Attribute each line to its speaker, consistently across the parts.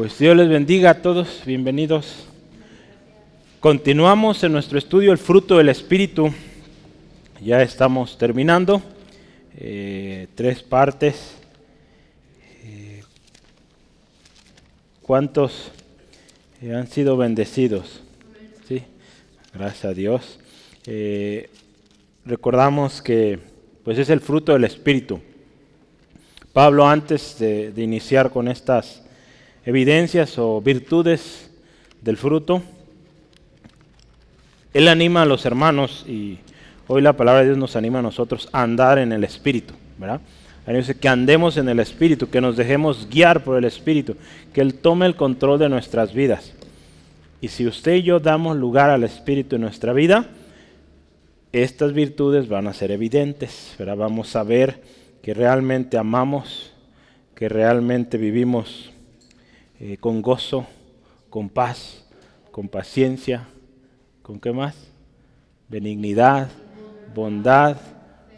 Speaker 1: Pues Dios les bendiga a todos, bienvenidos. Continuamos en nuestro estudio El fruto del Espíritu. Ya estamos terminando. Eh, tres partes. Eh, ¿Cuántos han sido bendecidos? Sí, gracias a Dios. Eh, recordamos que pues es el fruto del Espíritu. Pablo antes de iniciar con estas evidencias o virtudes del fruto. Él anima a los hermanos y hoy la palabra de Dios nos anima a nosotros a andar en el Espíritu, ¿verdad? Dice que andemos en el Espíritu, que nos dejemos guiar por el Espíritu, que Él tome el control de nuestras vidas. Y si usted y yo damos lugar al Espíritu en nuestra vida, estas virtudes van a ser evidentes, ¿verdad? Vamos a ver que realmente amamos, que realmente vivimos eh, con gozo, con paz, con paciencia, ¿con qué más? Benignidad, bondad,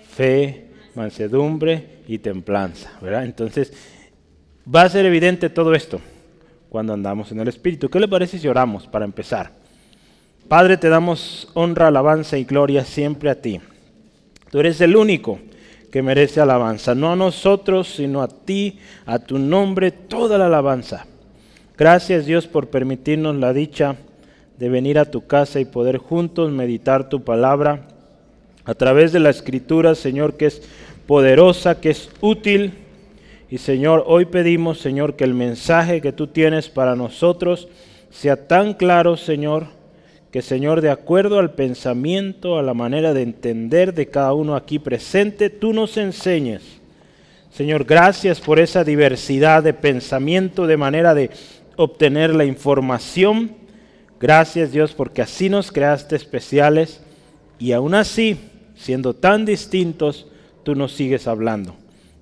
Speaker 1: fe, mansedumbre y templanza, ¿verdad? Entonces, va a ser evidente todo esto cuando andamos en el Espíritu. ¿Qué le parece si oramos para empezar? Padre, te damos honra, alabanza y gloria siempre a ti. Tú eres el único que merece alabanza, no a nosotros, sino a ti, a tu nombre, toda la alabanza. Gracias Dios por permitirnos la dicha de venir a tu casa y poder juntos meditar tu palabra a través de la escritura, Señor, que es poderosa, que es útil. Y Señor, hoy pedimos, Señor, que el mensaje que tú tienes para nosotros sea tan claro, Señor, que Señor, de acuerdo al pensamiento, a la manera de entender de cada uno aquí presente, tú nos enseñes. Señor, gracias por esa diversidad de pensamiento, de manera de obtener la información. Gracias Dios porque así nos creaste especiales y aún así, siendo tan distintos, tú nos sigues hablando.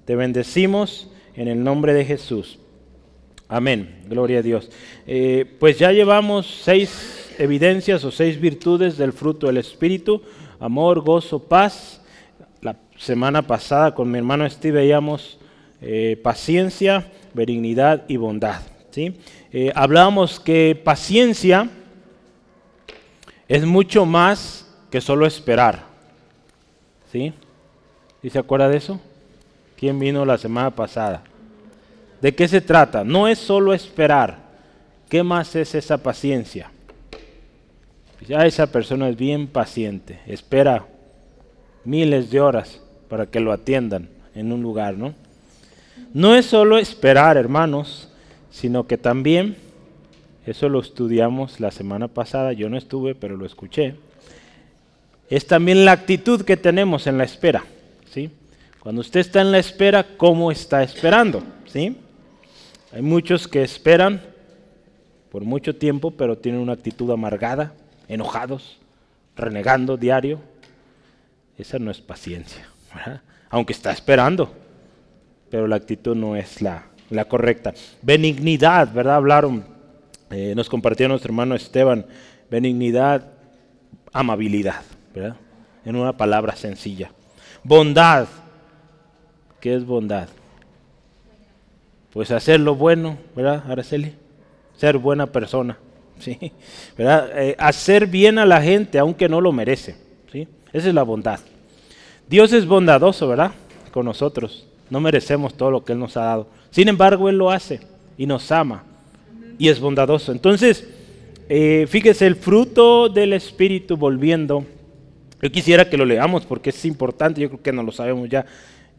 Speaker 1: Te bendecimos en el nombre de Jesús. Amén. Gloria a Dios. Eh, pues ya llevamos seis evidencias o seis virtudes del fruto del Espíritu. Amor, gozo, paz. La semana pasada con mi hermano Steve veíamos eh, paciencia, benignidad y bondad. ¿sí? Eh, hablábamos que paciencia es mucho más que solo esperar. ¿Sí? ¿Y se acuerda de eso? ¿Quién vino la semana pasada? ¿De qué se trata? No es solo esperar. ¿Qué más es esa paciencia? Ya esa persona es bien paciente, espera miles de horas para que lo atiendan en un lugar, ¿no? No es solo esperar, hermanos, sino que también, eso lo estudiamos la semana pasada, yo no estuve, pero lo escuché, es también la actitud que tenemos en la espera. ¿sí? Cuando usted está en la espera, ¿cómo está esperando? ¿sí? Hay muchos que esperan por mucho tiempo, pero tienen una actitud amargada, enojados, renegando diario. Esa no es paciencia, aunque está esperando, pero la actitud no es la, la correcta. Benignidad, ¿verdad? Hablaron, eh, nos compartió nuestro hermano Esteban, benignidad, amabilidad, ¿verdad? En una palabra sencilla. Bondad, ¿qué es bondad? Pues hacer lo bueno, ¿verdad, Araceli? Ser buena persona, ¿sí? ¿verdad? Eh, hacer bien a la gente aunque no lo merece, ¿sí? Esa es la bondad. Dios es bondadoso, ¿verdad? Con nosotros. No merecemos todo lo que Él nos ha dado. Sin embargo, Él lo hace y nos ama y es bondadoso. Entonces, eh, fíjese, el fruto del Espíritu volviendo. Yo quisiera que lo leamos porque es importante, yo creo que no lo sabemos ya.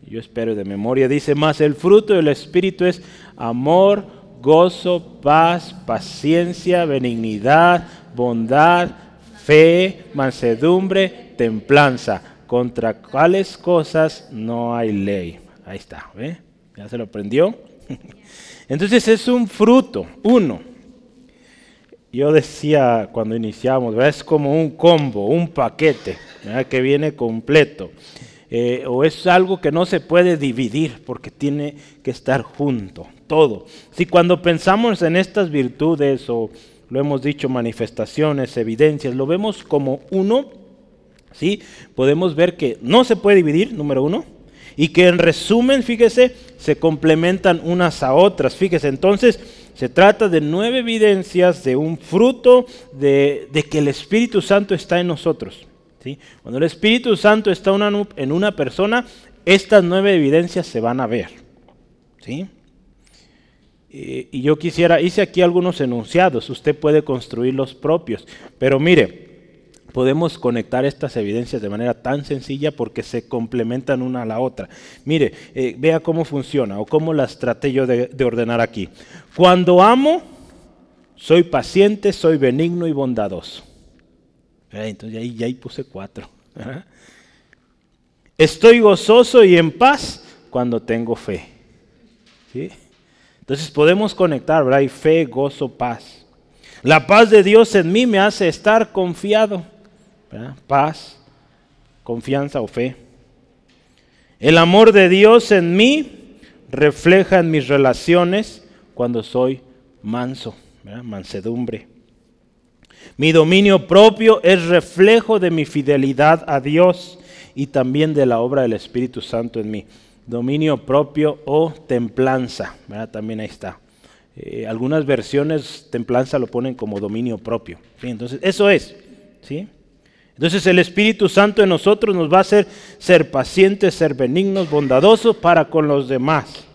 Speaker 1: Yo espero de memoria. Dice más, el fruto del Espíritu es amor, gozo, paz, paciencia, benignidad, bondad, fe, mansedumbre, templanza. Contra cuáles cosas no hay ley. Ahí está, ¿ve? ¿Ya se lo aprendió? Entonces es un fruto, uno. Yo decía cuando iniciamos, es como un combo, un paquete que viene completo. Eh, o es algo que no se puede dividir porque tiene que estar junto, todo. Si cuando pensamos en estas virtudes o lo hemos dicho, manifestaciones, evidencias, lo vemos como uno, ¿sí? podemos ver que no se puede dividir, número uno, y que en resumen, fíjese, se complementan unas a otras. Fíjese, entonces, Se trata de nueve evidencias de un fruto de, que el Espíritu Santo está en nosotros. ¿sí? Cuando el Espíritu Santo está en una persona, estas nueve evidencias se van a ver. ¿sí? Eh, y yo quisiera, hice aquí algunos enunciados, usted puede construir los propios, pero mire, podemos conectar estas evidencias de manera tan sencilla porque se complementan una a la otra. Mire, eh, vea cómo funciona o cómo las traté yo de, ordenar aquí. Cuando amo, soy paciente, soy benigno y bondadoso. Entonces ahí, puse cuatro. Estoy gozoso y en paz cuando tengo fe. Entonces podemos conectar, ¿verdad? fe, gozo, paz. La paz de Dios en mí me hace estar confiado paz, confianza o fe. El amor de Dios en mí refleja en mis relaciones cuando soy manso, mansedumbre. Mi dominio propio es reflejo de mi fidelidad a Dios y también de la obra del Espíritu Santo en mí. Dominio propio o templanza, también ahí está. Eh, algunas versiones templanza lo ponen como dominio propio. Entonces, eso es. ¿sí? Entonces el Espíritu Santo en nosotros nos va a hacer ser pacientes, ser benignos, bondadosos para con los demás.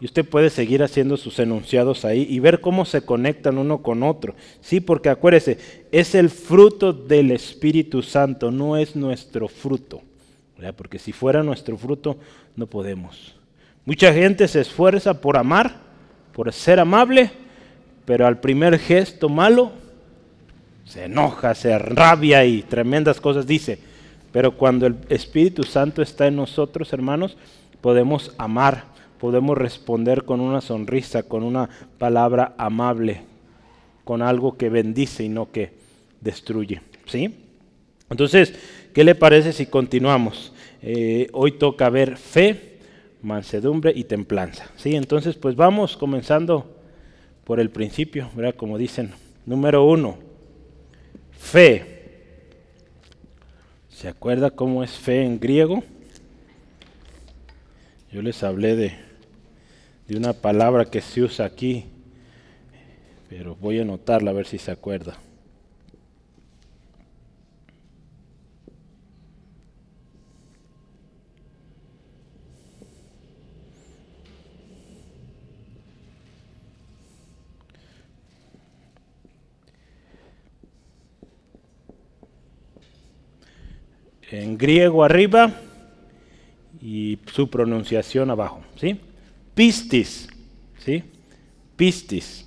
Speaker 1: Y usted puede seguir haciendo sus enunciados ahí y ver cómo se conectan uno con otro. Sí, porque acuérdese, es el fruto del Espíritu Santo, no es nuestro fruto. Porque si fuera nuestro fruto, no podemos. Mucha gente se esfuerza por amar, por ser amable, pero al primer gesto malo se enoja, se rabia y tremendas cosas dice. Pero cuando el Espíritu Santo está en nosotros, hermanos, podemos amar, podemos responder con una sonrisa, con una palabra amable, con algo que bendice y no que destruye. ¿Sí? Entonces, ¿qué le parece si continuamos? Eh, hoy toca ver fe, mansedumbre y templanza. ¿Sí? Entonces, pues vamos comenzando por el principio, ¿verdad? Como dicen, número uno Fe. ¿Se acuerda cómo es fe en griego? Yo les hablé de, de una palabra que se usa aquí, pero voy a anotarla a ver si se acuerda. En griego arriba y su pronunciación abajo, ¿sí? Pistis, ¿sí? Pistis.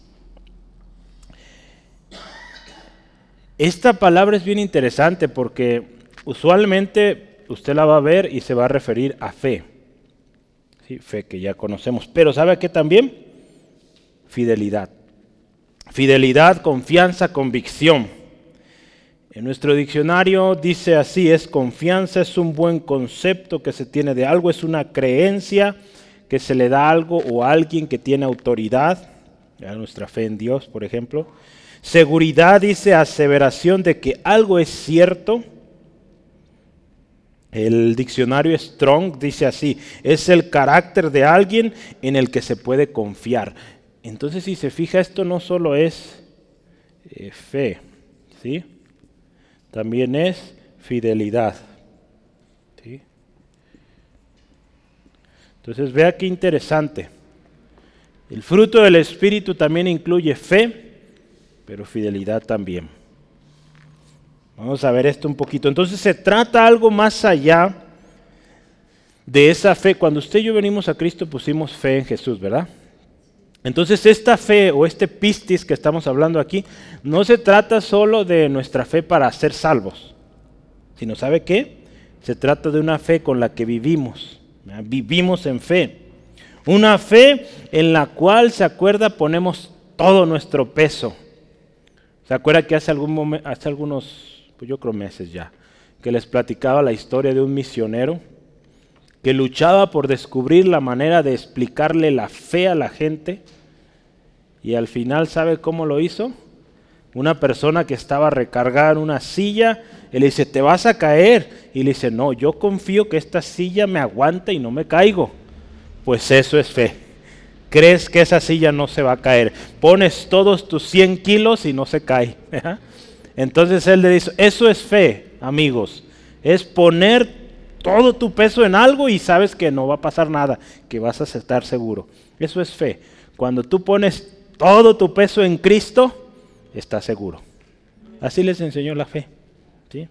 Speaker 1: Esta palabra es bien interesante porque usualmente usted la va a ver y se va a referir a fe. ¿sí? Fe que ya conocemos. Pero ¿sabe qué también? Fidelidad. Fidelidad, confianza, convicción. En nuestro diccionario dice así, es confianza, es un buen concepto que se tiene de algo, es una creencia que se le da a algo o a alguien que tiene autoridad, nuestra fe en Dios, por ejemplo. Seguridad dice aseveración de que algo es cierto. El diccionario Strong dice así, es el carácter de alguien en el que se puede confiar. Entonces, si se fija, esto no solo es eh, fe, ¿sí? También es fidelidad. Entonces vea qué interesante. El fruto del Espíritu también incluye fe, pero fidelidad también. Vamos a ver esto un poquito. Entonces se trata algo más allá de esa fe. Cuando usted y yo venimos a Cristo pusimos fe en Jesús, ¿verdad? Entonces esta fe o este pistis que estamos hablando aquí no se trata solo de nuestra fe para ser salvos, sino ¿sabe qué? Se trata de una fe con la que vivimos, vivimos en fe. Una fe en la cual, se acuerda, ponemos todo nuestro peso. ¿Se acuerda que hace, algún hace algunos, pues yo creo meses ya, que les platicaba la historia de un misionero que luchaba por descubrir la manera de explicarle la fe a la gente y al final, ¿sabe cómo lo hizo? Una persona que estaba recargada en una silla, él le dice, te vas a caer. Y le dice, no, yo confío que esta silla me aguanta y no me caigo. Pues eso es fe. crees que esa silla no se va a caer. Pones todos tus 100 kilos y no se cae. Entonces él le dice, eso es fe, amigos. Es poner todo tu peso en algo y sabes que no va a pasar nada, que vas a estar seguro. Eso es fe. Cuando tú pones todo tu peso en Cristo, estás seguro. Así les enseñó la fe. ¿sí?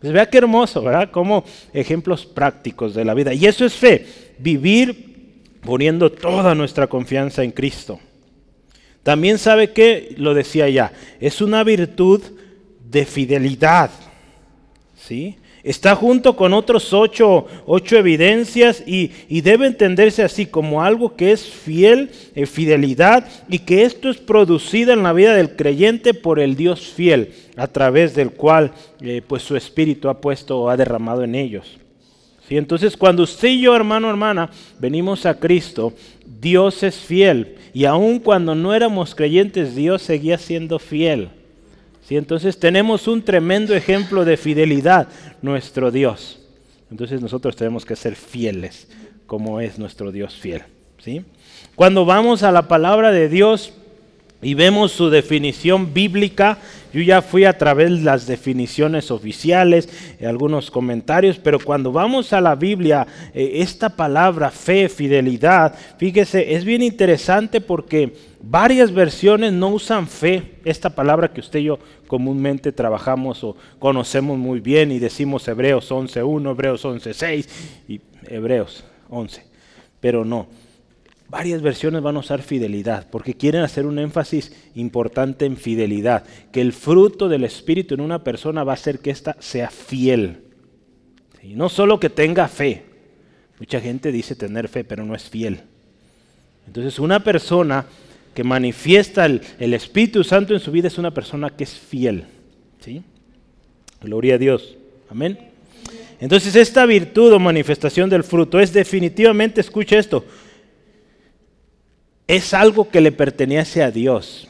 Speaker 1: Pues vea qué hermoso, ¿verdad? Como ejemplos prácticos de la vida. Y eso es fe, vivir poniendo toda nuestra confianza en Cristo. También sabe que, lo decía ya, es una virtud de fidelidad. ¿Sí? Está junto con otros ocho, ocho evidencias y, debe entenderse así como algo que es fiel, eh, fidelidad, y que esto es producido en la vida del creyente por el Dios fiel, a través del cual eh, pues su espíritu ha puesto o ha derramado en ellos. ¿Sí? Entonces cuando usted y yo, hermano, hermana, venimos a Cristo, Dios es fiel. Y aun cuando no éramos creyentes, Dios seguía siendo fiel. Entonces tenemos un tremendo ejemplo de fidelidad, nuestro Dios. Entonces nosotros tenemos que ser fieles, como es nuestro Dios fiel. ¿sí? Cuando vamos a la palabra de Dios y vemos su definición bíblica, yo ya fui a través de las definiciones oficiales, algunos comentarios, pero cuando vamos a la Biblia, eh, esta palabra fe, fidelidad, fíjese, es bien interesante porque varias versiones no usan fe, esta palabra que usted y yo comúnmente trabajamos o conocemos muy bien y decimos Hebreos 11.1, Hebreos 11.6 y Hebreos 11, pero no varias versiones van a usar fidelidad, porque quieren hacer un énfasis importante en fidelidad, que el fruto del Espíritu en una persona va a ser que ésta sea fiel. Y no solo que tenga fe, mucha gente dice tener fe, pero no es fiel. Entonces una persona que manifiesta el, Espíritu Santo en su vida es una persona que es fiel. ¿sí? Gloria a Dios. Amén. Entonces esta virtud o manifestación del fruto es definitivamente, escucha esto, es algo que le pertenece a Dios.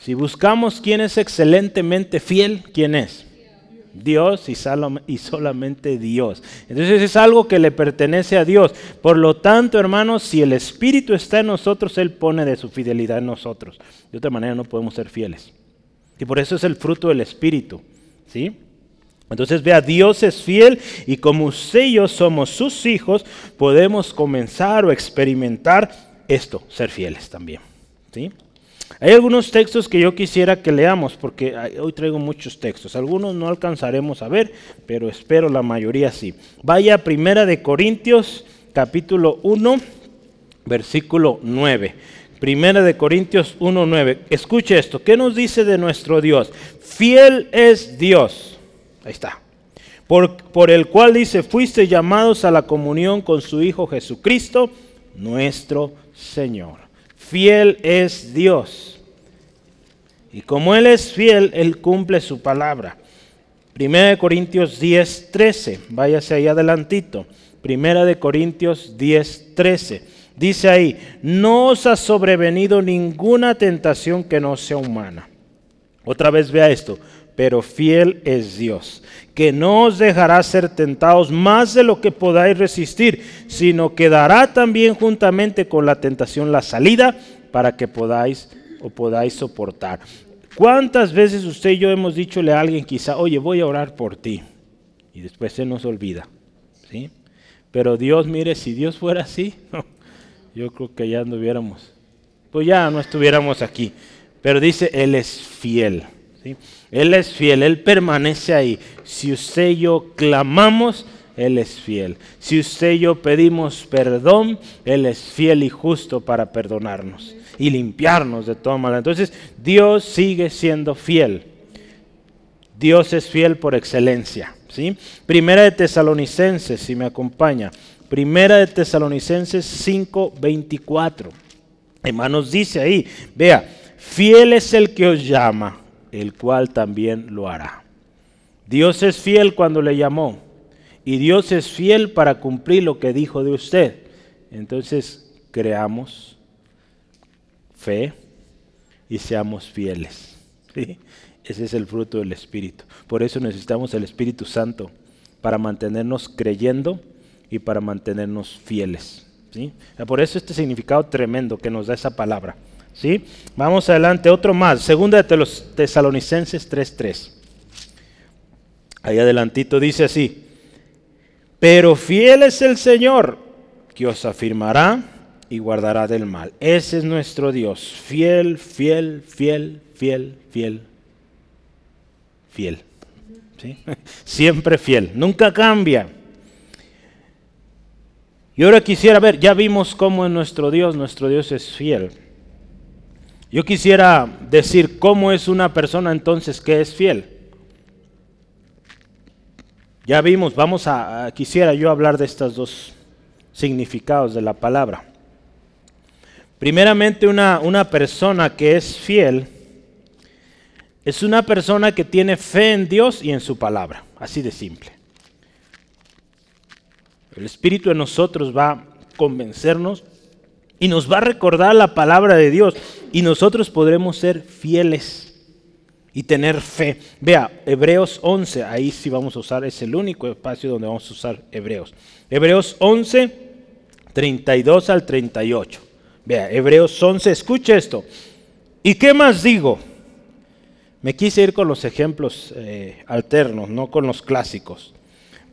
Speaker 1: Si buscamos quién es excelentemente fiel, ¿quién es? Dios y, solamente Dios. Entonces es algo que le pertenece a Dios. Por lo tanto, hermanos, si el Espíritu está en nosotros, Él pone de su fidelidad en nosotros. De otra manera no podemos ser fieles. Y por eso es el fruto del Espíritu. ¿Sí? Entonces vea, Dios es fiel y como usted y yo somos sus hijos, podemos comenzar o experimentar esto, ser fieles también. ¿sí? Hay algunos textos que yo quisiera que leamos, porque hoy traigo muchos textos. Algunos no alcanzaremos a ver, pero espero la mayoría sí. Vaya a Primera de Corintios, capítulo 1, versículo 9. Primera de Corintios 1, 9. Escuche esto. ¿Qué nos dice de nuestro Dios? Fiel es Dios. Ahí está. Por, por el cual dice, fuiste llamados a la comunión con su Hijo Jesucristo, nuestro Señor. Fiel es Dios. Y como Él es fiel, Él cumple su palabra. Primera de Corintios 10, 13. Váyase ahí adelantito. Primera de Corintios 10, 13. Dice ahí, no os ha sobrevenido ninguna tentación que no sea humana. Otra vez vea esto, pero fiel es Dios, que no os dejará ser tentados más de lo que podáis resistir, sino que dará también juntamente con la tentación la salida para que podáis o podáis soportar. ¿Cuántas veces usted y yo hemos dichole a alguien quizá, oye, voy a orar por ti? Y después se nos olvida. ¿sí? Pero Dios, mire, si Dios fuera así, yo creo que ya anduviéramos, pues ya no estuviéramos aquí. Pero dice, Él es fiel. Él es fiel, Él permanece ahí. Si usted y yo clamamos, Él es fiel. Si usted y yo pedimos perdón, Él es fiel y justo para perdonarnos y limpiarnos de toda maldad. Entonces, Dios sigue siendo fiel. Dios es fiel por excelencia. ¿sí? Primera de Tesalonicenses, si me acompaña. Primera de Tesalonicenses 5:24. Hermanos, dice ahí, vea, fiel es el que os llama el cual también lo hará. Dios es fiel cuando le llamó y Dios es fiel para cumplir lo que dijo de usted. Entonces, creamos fe y seamos fieles. Ese es el fruto del Espíritu. Por eso necesitamos el Espíritu Santo para mantenernos creyendo y para mantenernos fieles. ¿sí? Por eso este significado tremendo que nos da esa palabra. ¿Sí? Vamos adelante, otro más. Segunda de los Tesalonicenses 3.3. Ahí adelantito dice así. Pero fiel es el Señor que os afirmará y guardará del mal. Ese es nuestro Dios. Fiel, fiel, fiel, fiel, fiel, fiel. Siempre fiel. Nunca cambia. Y ahora quisiera ver, ya vimos cómo es nuestro Dios, nuestro Dios es fiel. Yo quisiera decir cómo es una persona entonces que es fiel. Ya vimos, vamos a, quisiera yo hablar de estos dos significados de la palabra. Primeramente, una, una persona que es fiel es una persona que tiene fe en Dios y en su palabra, así de simple. El Espíritu de nosotros va a convencernos y nos va a recordar la palabra de Dios y nosotros podremos ser fieles y tener fe. Vea, Hebreos 11, ahí sí vamos a usar, es el único espacio donde vamos a usar Hebreos. Hebreos 11, 32 al 38. Vea, Hebreos 11, escuche esto. ¿Y qué más digo? Me quise ir con los ejemplos eh, alternos, no con los clásicos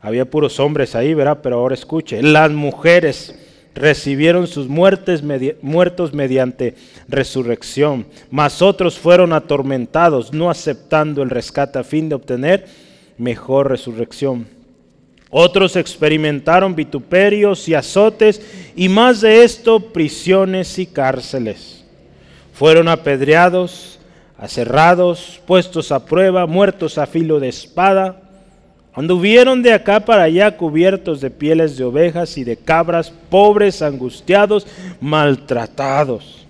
Speaker 1: Había puros hombres ahí, ¿verdad? Pero ahora escuche, las mujeres recibieron sus muertes muertos mediante resurrección, mas otros fueron atormentados, no aceptando el rescate a fin de obtener mejor resurrección. Otros experimentaron vituperios y azotes, y más de esto, prisiones y cárceles. Fueron apedreados, aserrados, puestos a prueba, muertos a filo de espada Anduvieron de acá para allá cubiertos de pieles de ovejas y de cabras, pobres, angustiados, maltratados,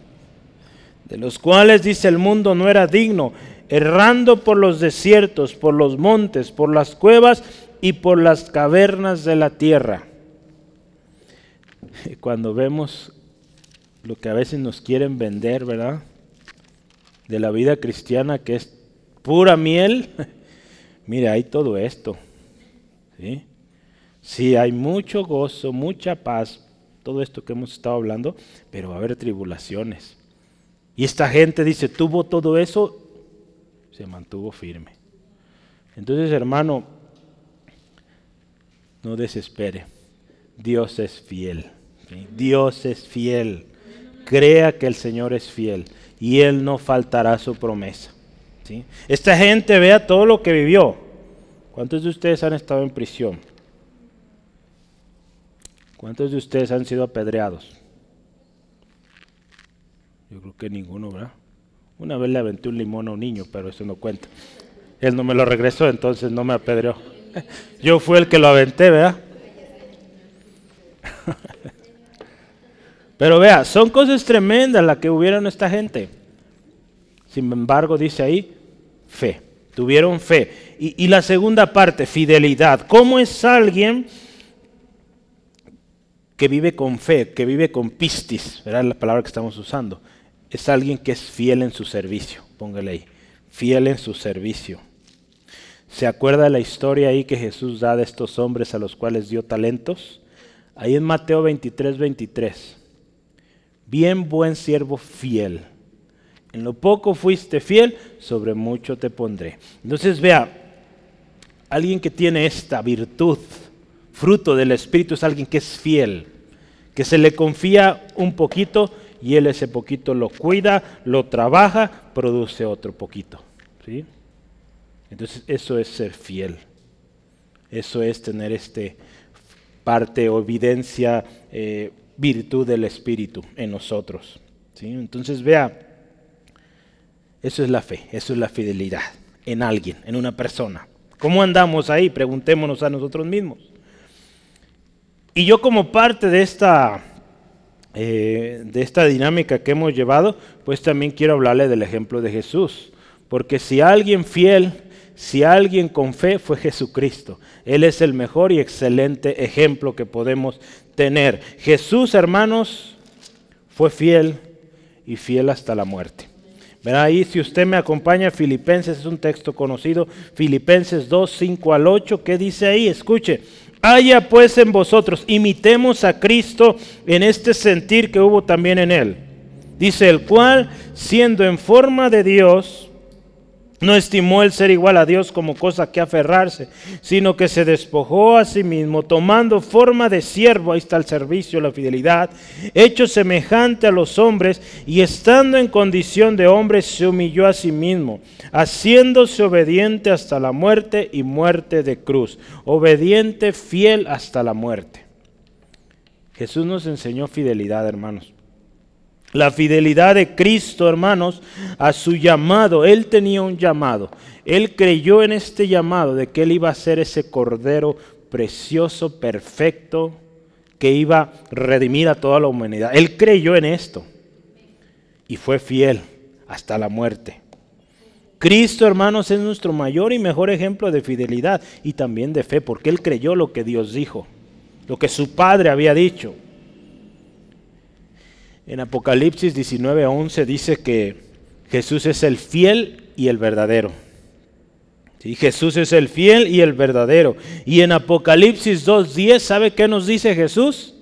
Speaker 1: de los cuales dice el mundo no era digno, errando por los desiertos, por los montes, por las cuevas y por las cavernas de la tierra. Cuando vemos lo que a veces nos quieren vender, ¿verdad? De la vida cristiana que es pura miel, mira, hay todo esto. ¿Sí? hay mucho gozo, mucha paz, todo esto que hemos estado hablando, pero va a haber tribulaciones. Y esta gente dice, tuvo todo eso, se mantuvo firme. Entonces, hermano, no desespere. Dios es fiel. Dios es fiel. Crea que el Señor es fiel y Él no faltará su promesa. ¿sí? Esta gente vea todo lo que vivió. ¿Cuántos de ustedes han estado en prisión? ¿Cuántos de ustedes han sido apedreados? Yo creo que ninguno, ¿verdad? Una vez le aventé un limón a un niño, pero eso no cuenta. Él no me lo regresó, entonces no me apedreó. Yo fui el que lo aventé, ¿verdad? Pero vea, son cosas tremendas las que hubieron esta gente. Sin embargo, dice ahí, fe. Tuvieron fe. Y, la segunda parte, fidelidad. ¿Cómo es alguien que vive con fe, que vive con pistis? ¿Verdad? La palabra que estamos usando. Es alguien que es fiel en su servicio. Póngale ahí. Fiel en su servicio. ¿Se acuerda la historia ahí que Jesús da de estos hombres a los cuales dio talentos? Ahí en Mateo 23, 23. Bien buen siervo fiel. En lo poco fuiste fiel, sobre mucho te pondré. Entonces vea, Alguien que tiene esta virtud, fruto del Espíritu, es alguien que es fiel, que se le confía un poquito y él ese poquito lo cuida, lo trabaja, produce otro poquito. ¿sí? Entonces eso es ser fiel. Eso es tener este parte o evidencia, eh, virtud del Espíritu en nosotros. ¿sí? Entonces vea, eso es la fe, eso es la fidelidad en alguien, en una persona. ¿Cómo andamos ahí? Preguntémonos a nosotros mismos. Y yo como parte de esta eh, de esta dinámica que hemos llevado, pues también quiero hablarle del ejemplo de Jesús. Porque si alguien fiel, si alguien con fe, fue Jesucristo. Él es el mejor y excelente ejemplo que podemos tener. Jesús, hermanos, fue fiel y fiel hasta la muerte. Ahí, si usted me acompaña, Filipenses es un texto conocido, Filipenses 2, 5 al 8, ¿qué dice ahí? Escuche, haya pues en vosotros, imitemos a Cristo en este sentir que hubo también en él. Dice, el cual, siendo en forma de Dios, no estimó el ser igual a Dios como cosa que aferrarse, sino que se despojó a sí mismo, tomando forma de siervo, ahí está el servicio, la fidelidad, hecho semejante a los hombres, y estando en condición de hombre, se humilló a sí mismo, haciéndose obediente hasta la muerte y muerte de cruz, obediente, fiel hasta la muerte. Jesús nos enseñó fidelidad, hermanos. La fidelidad de Cristo, hermanos, a su llamado. Él tenía un llamado. Él creyó en este llamado de que Él iba a ser ese cordero precioso, perfecto, que iba a redimir a toda la humanidad. Él creyó en esto y fue fiel hasta la muerte. Cristo, hermanos, es nuestro mayor y mejor ejemplo de fidelidad y también de fe, porque Él creyó lo que Dios dijo, lo que su Padre había dicho. En Apocalipsis 19:11 dice que Jesús es el fiel y el verdadero. ¿Sí? Jesús es el fiel y el verdadero. Y en Apocalipsis 2:10, ¿sabe qué nos dice Jesús?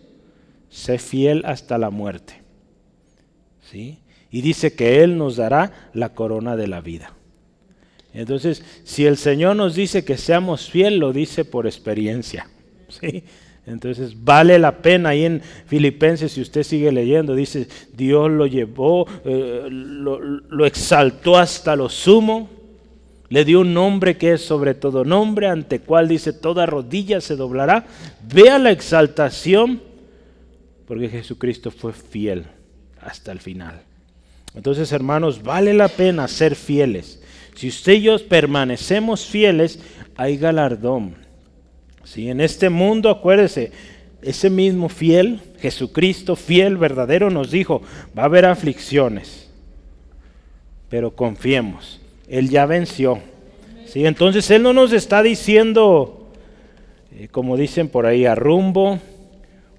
Speaker 1: Sé fiel hasta la muerte. ¿Sí? Y dice que Él nos dará la corona de la vida. Entonces, si el Señor nos dice que seamos fiel, lo dice por experiencia. ¿Sí? Entonces vale la pena ahí en Filipenses, si usted sigue leyendo, dice, Dios lo llevó, eh, lo, exaltó hasta lo sumo, le dio un nombre que es sobre todo nombre, ante cual dice, toda rodilla se doblará. Vea la exaltación, porque Jesucristo fue fiel hasta el final. Entonces, hermanos, vale la pena ser fieles. Si usted y permanecemos fieles, hay galardón en este mundo, acuérdese, ese mismo fiel, Jesucristo, fiel, verdadero, nos dijo, va a haber aflicciones, pero confiemos, Él ya venció. ¿sí? Entonces Él no nos está diciendo, eh, como dicen por ahí, a rumbo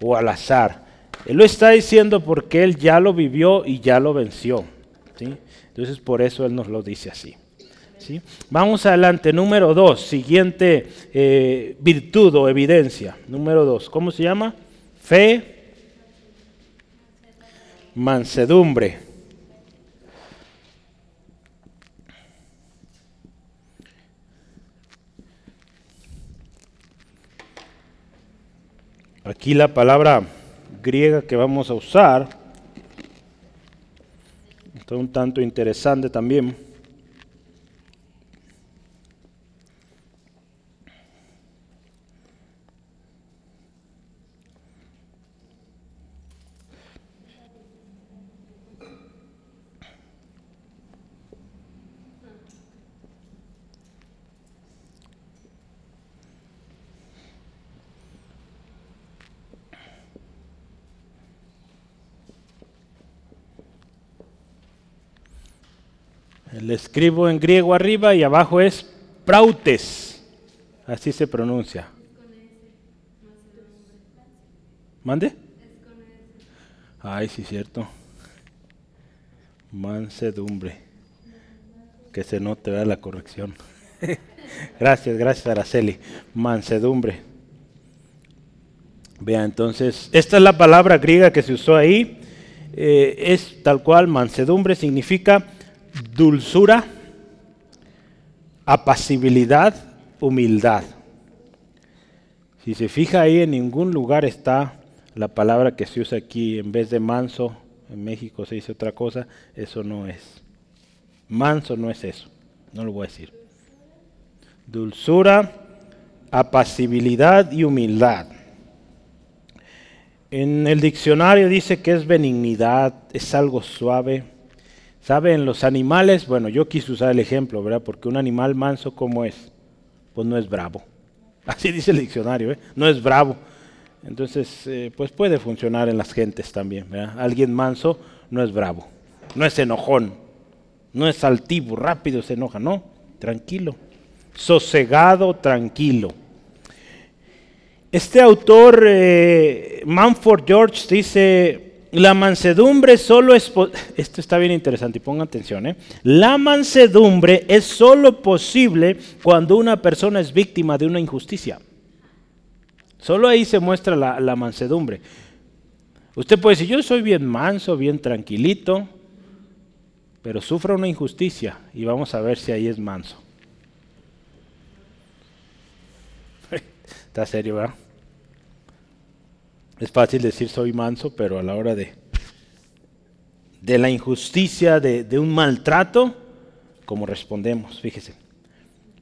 Speaker 1: o al azar. Él lo está diciendo porque Él ya lo vivió y ya lo venció. ¿sí? Entonces por eso Él nos lo dice así. Vamos adelante, número dos, siguiente eh, virtud o evidencia. Número dos, ¿cómo se llama? Fe, mansedumbre. Aquí la palabra griega que vamos a usar, está un tanto interesante también. Le escribo en griego arriba y abajo es prautes. Así se pronuncia. ¿Mande? Ay, sí, cierto. Mansedumbre. Que se note la corrección. gracias, gracias, Araceli. Mansedumbre. Vea, entonces, esta es la palabra griega que se usó ahí. Eh, es tal cual, mansedumbre significa dulzura, apacibilidad, humildad. Si se fija ahí, en ningún lugar está la palabra que se usa aquí, en vez de manso, en México se dice otra cosa, eso no es. Manso no es eso, no lo voy a decir. Dulzura, apacibilidad y humildad. En el diccionario dice que es benignidad, es algo suave ¿Saben los animales? Bueno, yo quise usar el ejemplo, ¿verdad? Porque un animal manso, ¿cómo es? Pues no es bravo. Así dice el diccionario, ¿eh? No es bravo. Entonces, eh, pues puede funcionar en las gentes también. Alguien manso no es bravo, no es enojón, no es altivo, rápido se enoja, no, tranquilo, sosegado, tranquilo. Este autor, eh, Manford George, dice, la mansedumbre solo es... Esto está bien interesante y pongan atención. ¿eh? La mansedumbre es solo posible cuando una persona es víctima de una injusticia. Solo ahí se muestra la, mansedumbre. Usted puede decir, yo soy bien manso, bien tranquilito, pero sufre una injusticia y vamos a ver si ahí es manso. Está serio, ¿verdad? Es fácil decir soy manso, pero a la hora de, de la injusticia, de, de un maltrato, ¿cómo respondemos? Fíjese.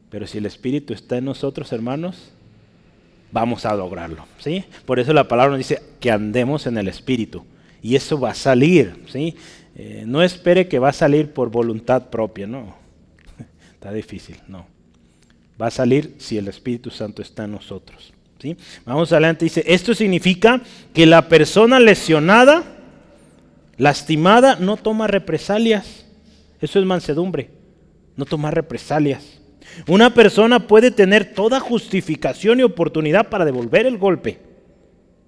Speaker 1: Pero si el Espíritu está en nosotros, hermanos, vamos a lograrlo. ¿sí? Por eso la palabra nos dice que andemos en el Espíritu. Y eso va a salir. ¿sí? Eh, no espere que va a salir por voluntad propia, no. Está difícil, no. Va a salir si el Espíritu Santo está en nosotros. Vamos adelante, dice, esto significa que la persona lesionada, lastimada, no toma represalias. Eso es mansedumbre, no toma represalias. Una persona puede tener toda justificación y oportunidad para devolver el golpe,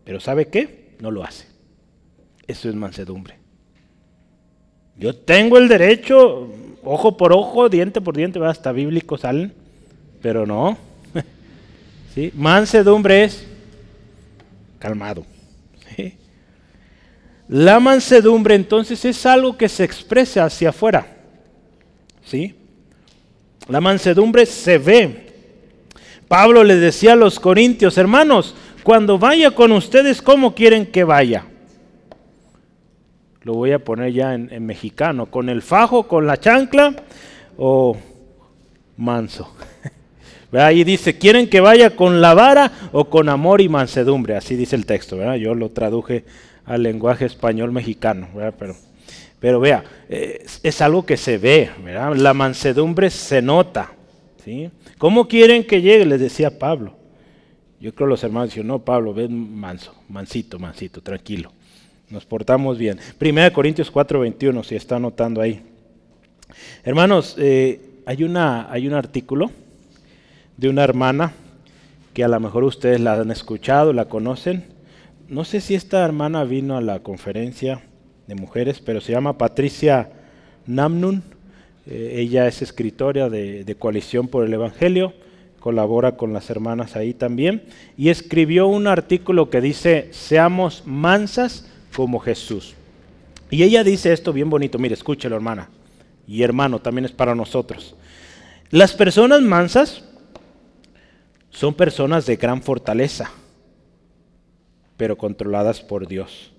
Speaker 1: pero ¿sabe qué? No lo hace. Eso es mansedumbre. Yo tengo el derecho, ojo por ojo, diente por diente, hasta bíblicos salen, pero no. Mansedumbre es calmado. La mansedumbre entonces es algo que se expresa hacia afuera. ¿Sí? La mansedumbre se ve. Pablo le decía a los corintios, hermanos, cuando vaya con ustedes, ¿cómo quieren que vaya? Lo voy a poner ya en, en mexicano, con el fajo, con la chancla o manso. Ahí dice, ¿quieren que vaya con la vara o con amor y mansedumbre? Así dice el texto, ¿verdad? Yo lo traduje al lenguaje español mexicano, Pero, pero vea, es, algo que se ve. La mansedumbre se nota, ¿sí? ¿Cómo quieren que llegue? Les decía Pablo. Yo creo los hermanos dijeron, no, Pablo, ven manso, mansito, mansito, tranquilo. Nos portamos bien. Primera Corintios 4:21, si está anotando ahí. Hermanos, eh, hay, una, hay un artículo de una hermana que a lo mejor ustedes la han escuchado, la conocen. No sé si esta hermana vino a la conferencia de mujeres, pero se llama Patricia Namnun. Eh, ella es escritora de, de Coalición por el Evangelio, colabora con las hermanas ahí también, y escribió un artículo que dice, seamos mansas como Jesús. Y ella dice esto bien bonito, mire, escúchelo hermana, y hermano, también es para nosotros. Las personas mansas son personas de gran fortaleza, pero controladas por Dios,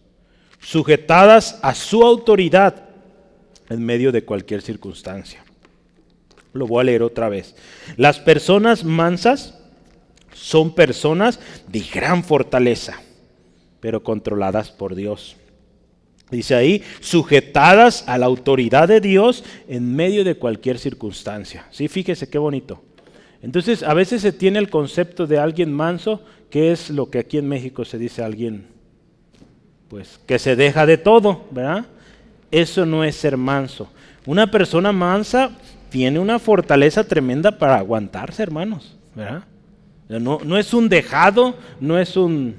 Speaker 1: sujetadas a su autoridad en medio de cualquier circunstancia. Lo voy a leer otra vez. Las personas mansas son personas de gran fortaleza, pero controladas por Dios. Dice ahí, sujetadas a la autoridad de Dios en medio de cualquier circunstancia. Sí, fíjese qué bonito. Entonces, a veces se tiene el concepto de alguien manso, que es lo que aquí en México se dice alguien, pues, que se deja de todo, ¿verdad? Eso no es ser manso. Una persona mansa tiene una fortaleza tremenda para aguantarse, hermanos, ¿verdad? No, no es un dejado, no es un,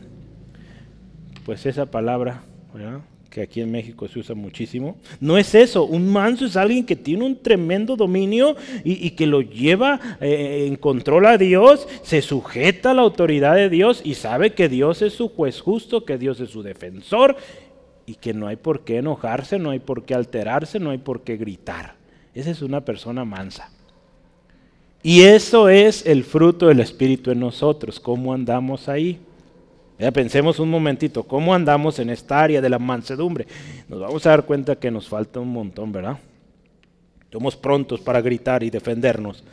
Speaker 1: pues esa palabra, ¿verdad? Que aquí en México se usa muchísimo. No es eso, un manso es alguien que tiene un tremendo dominio y, que lo lleva eh, en control a Dios, se sujeta a la autoridad de Dios y sabe que Dios es su juez justo, que Dios es su defensor y que no hay por qué enojarse, no hay por qué alterarse, no hay por qué gritar. Esa es una persona mansa. Y eso es el fruto del Espíritu en nosotros, cómo andamos ahí. Ya pensemos un momentito, ¿cómo andamos en esta área de la mansedumbre? Nos vamos a dar cuenta que nos falta un montón, ¿verdad? Somos prontos para gritar y defendernos.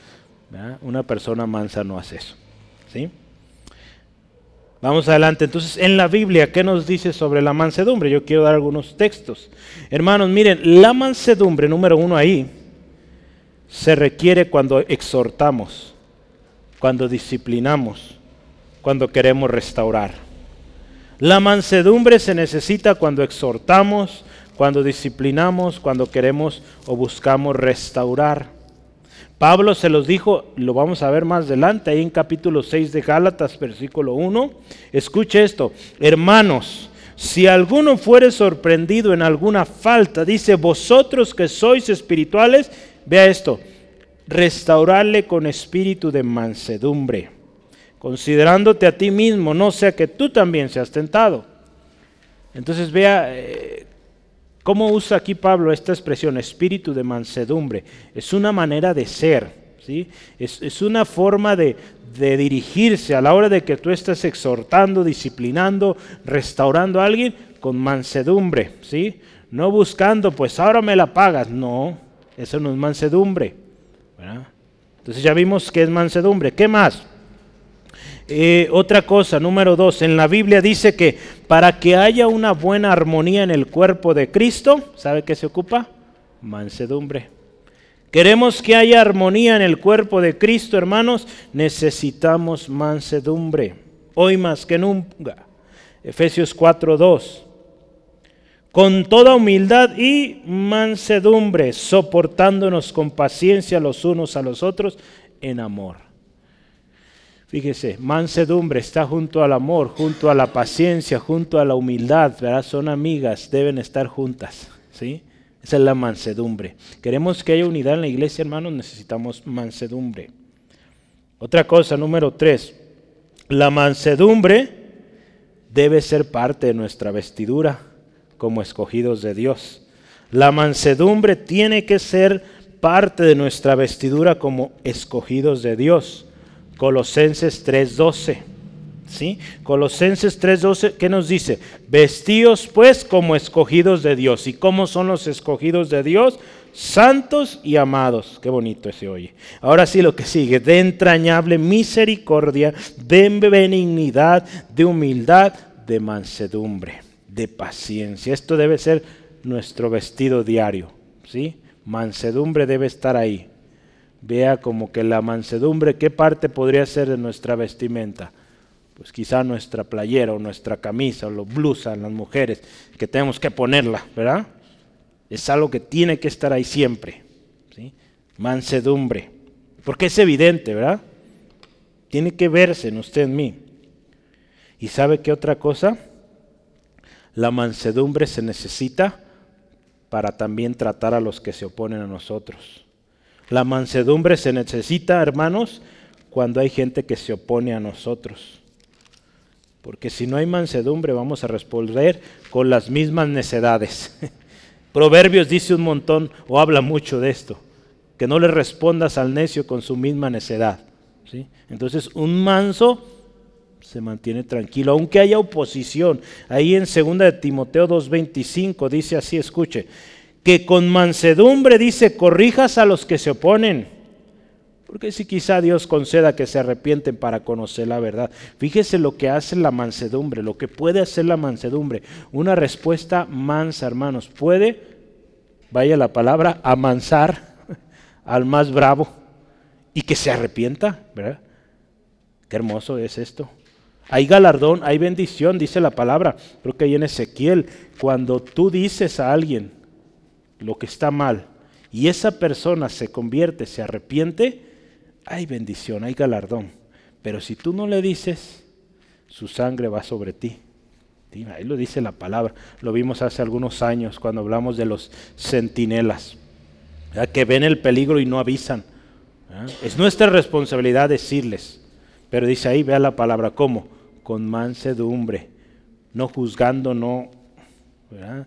Speaker 1: Una persona mansa no hace eso. ¿sí? Vamos adelante. Entonces, en la Biblia, ¿qué nos dice sobre la mansedumbre? Yo quiero dar algunos textos. Hermanos, miren, la mansedumbre, número uno ahí, se requiere cuando exhortamos, cuando disciplinamos, cuando queremos restaurar. La mansedumbre se necesita cuando exhortamos, cuando disciplinamos, cuando queremos o buscamos restaurar. Pablo se los dijo, lo vamos a ver más adelante, ahí en capítulo 6 de Gálatas, versículo 1. Escuche esto, hermanos, si alguno fuere sorprendido en alguna falta, dice, vosotros que sois espirituales, vea esto, restaurarle con espíritu de mansedumbre, considerándote a ti mismo, no sea que tú también seas tentado. Entonces vea eh, ¿Cómo usa aquí Pablo esta expresión, espíritu de mansedumbre? Es una manera de ser, ¿sí? es, una forma de, dirigirse a la hora de que tú estés exhortando, disciplinando, restaurando a alguien con mansedumbre, ¿sí? No buscando, pues ahora me la pagas. No, eso no es mansedumbre. Entonces ya vimos que es mansedumbre. ¿Qué más? Eh, otra cosa, número dos, en la Biblia dice que para que haya una buena armonía en el cuerpo de Cristo, ¿sabe qué se ocupa? Mansedumbre. Queremos que haya armonía en el cuerpo de Cristo, hermanos, necesitamos mansedumbre. Hoy más que nunca. Efesios 4:2. Con toda humildad y mansedumbre, soportándonos con paciencia los unos a los otros en amor. Fíjese, mansedumbre está junto al amor, junto a la paciencia, junto a la humildad, ¿verdad? Son amigas, deben estar juntas, ¿sí? Esa es la mansedumbre. Queremos que haya unidad en la iglesia, hermanos, necesitamos mansedumbre. Otra cosa, número tres, la mansedumbre debe ser parte de nuestra vestidura como escogidos de Dios. La mansedumbre tiene que ser parte de nuestra vestidura como escogidos de Dios. Colosenses 3:12. ¿Sí? Colosenses 3:12, ¿qué nos dice? Vestíos pues como escogidos de Dios. ¿Y cómo son los escogidos de Dios? Santos y amados. Qué bonito ese oye. Ahora sí lo que sigue, de entrañable misericordia, de benignidad, de humildad, de mansedumbre, de paciencia. Esto debe ser nuestro vestido diario. ¿Sí? Mansedumbre debe estar ahí vea como que la mansedumbre, ¿qué parte podría ser de nuestra vestimenta? Pues quizá nuestra playera o nuestra camisa o la blusa en las mujeres, que tenemos que ponerla, ¿verdad? Es algo que tiene que estar ahí siempre. ¿sí? Mansedumbre. Porque es evidente, ¿verdad? Tiene que verse en usted, en mí. ¿Y sabe qué otra cosa? La mansedumbre se necesita para también tratar a los que se oponen a nosotros. La mansedumbre se necesita, hermanos, cuando hay gente que se opone a nosotros. Porque si no hay mansedumbre vamos a responder con las mismas necedades. Proverbios dice un montón o habla mucho de esto, que no le respondas al necio con su misma necedad. ¿sí? Entonces un manso se mantiene tranquilo, aunque haya oposición. Ahí en 2 de Timoteo 2.25 dice así, escuche, que con mansedumbre dice, corrijas a los que se oponen. Porque si quizá Dios conceda que se arrepienten para conocer la verdad. Fíjese lo que hace la mansedumbre, lo que puede hacer la mansedumbre. Una respuesta mansa, hermanos. Puede, vaya la palabra, amansar al más bravo y que se arrepienta, ¿verdad? Qué hermoso es esto. Hay galardón, hay bendición, dice la palabra. Creo que ahí en Ezequiel, cuando tú dices a alguien, lo que está mal, y esa persona se convierte, se arrepiente, hay bendición, hay galardón. Pero si tú no le dices, su sangre va sobre ti. Ahí lo dice la palabra. Lo vimos hace algunos años cuando hablamos de los centinelas, que ven el peligro y no avisan. Es nuestra responsabilidad decirles. Pero dice ahí, vea la palabra, ¿cómo? Con mansedumbre, no juzgando, no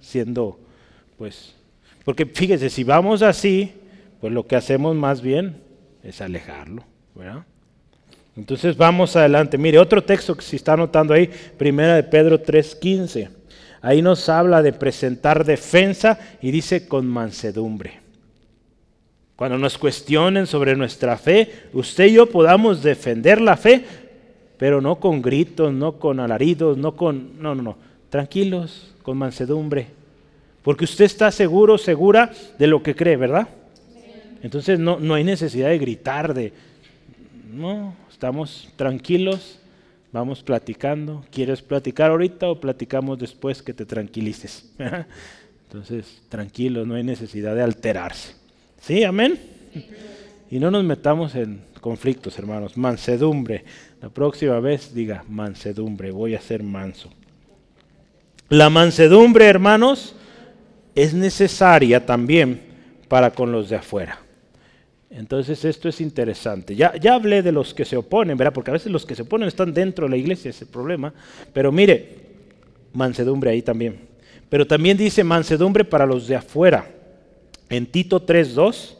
Speaker 1: siendo pues porque fíjese, si vamos así, pues lo que hacemos más bien es alejarlo. Entonces vamos adelante. Mire, otro texto que se está anotando ahí, primera de Pedro 3.15. Ahí nos habla de presentar defensa y dice con mansedumbre. Cuando nos cuestionen sobre nuestra fe, usted y yo podamos defender la fe, pero no con gritos, no con alaridos, no con... No, no, no. Tranquilos, con mansedumbre. Porque usted está seguro, segura de lo que cree, ¿verdad? Entonces no, no hay necesidad de gritar, de... No, estamos tranquilos, Vamos platicando. ¿Quieres platicar ahorita o platicamos después que te tranquilices? Entonces, tranquilo, no hay necesidad de alterarse. ¿Sí? Amén. Y no nos metamos en conflictos, hermanos. Mansedumbre. La próxima vez diga mansedumbre, voy a ser manso. La mansedumbre, hermanos, es necesaria también para con los de afuera. Entonces esto es interesante. Ya, ya hablé de los que se oponen, ¿verdad? Porque a veces los que se oponen están dentro de la iglesia, es el problema. Pero mire, mansedumbre ahí también. Pero también dice mansedumbre para los de afuera. En Tito 3.2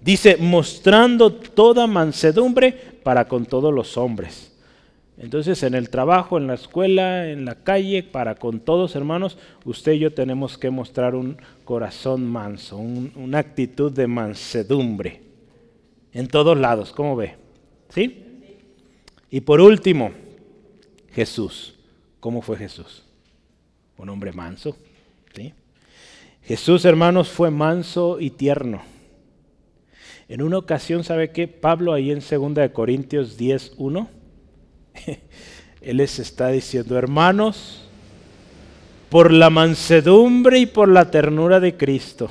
Speaker 1: dice, mostrando toda mansedumbre para con todos los hombres. Entonces en el trabajo, en la escuela, en la calle, para con todos hermanos, usted y yo tenemos que mostrar un corazón manso, una actitud de mansedumbre en todos lados, ¿cómo ve? ¿Sí? Y por último, Jesús. ¿Cómo fue Jesús? Un hombre manso. ¿sí? Jesús, hermanos, fue manso y tierno. En una ocasión, ¿sabe qué? Pablo ahí en 2 Corintios 10, 1, él les está diciendo, hermanos, por la mansedumbre y por la ternura de Cristo,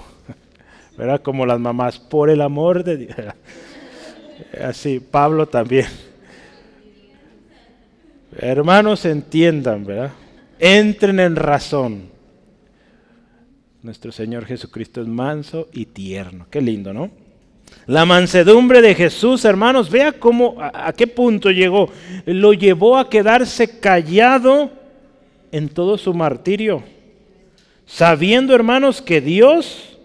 Speaker 1: ¿verdad? Como las mamás, por el amor de Dios. Así, Pablo también. Hermanos, entiendan, ¿verdad? Entren en razón. Nuestro Señor Jesucristo es manso y tierno. Qué lindo, ¿no? La mansedumbre de Jesús, hermanos, vea cómo, a, qué punto llegó. Lo llevó a quedarse callado en todo su martirio. Sabiendo, hermanos, que Dios,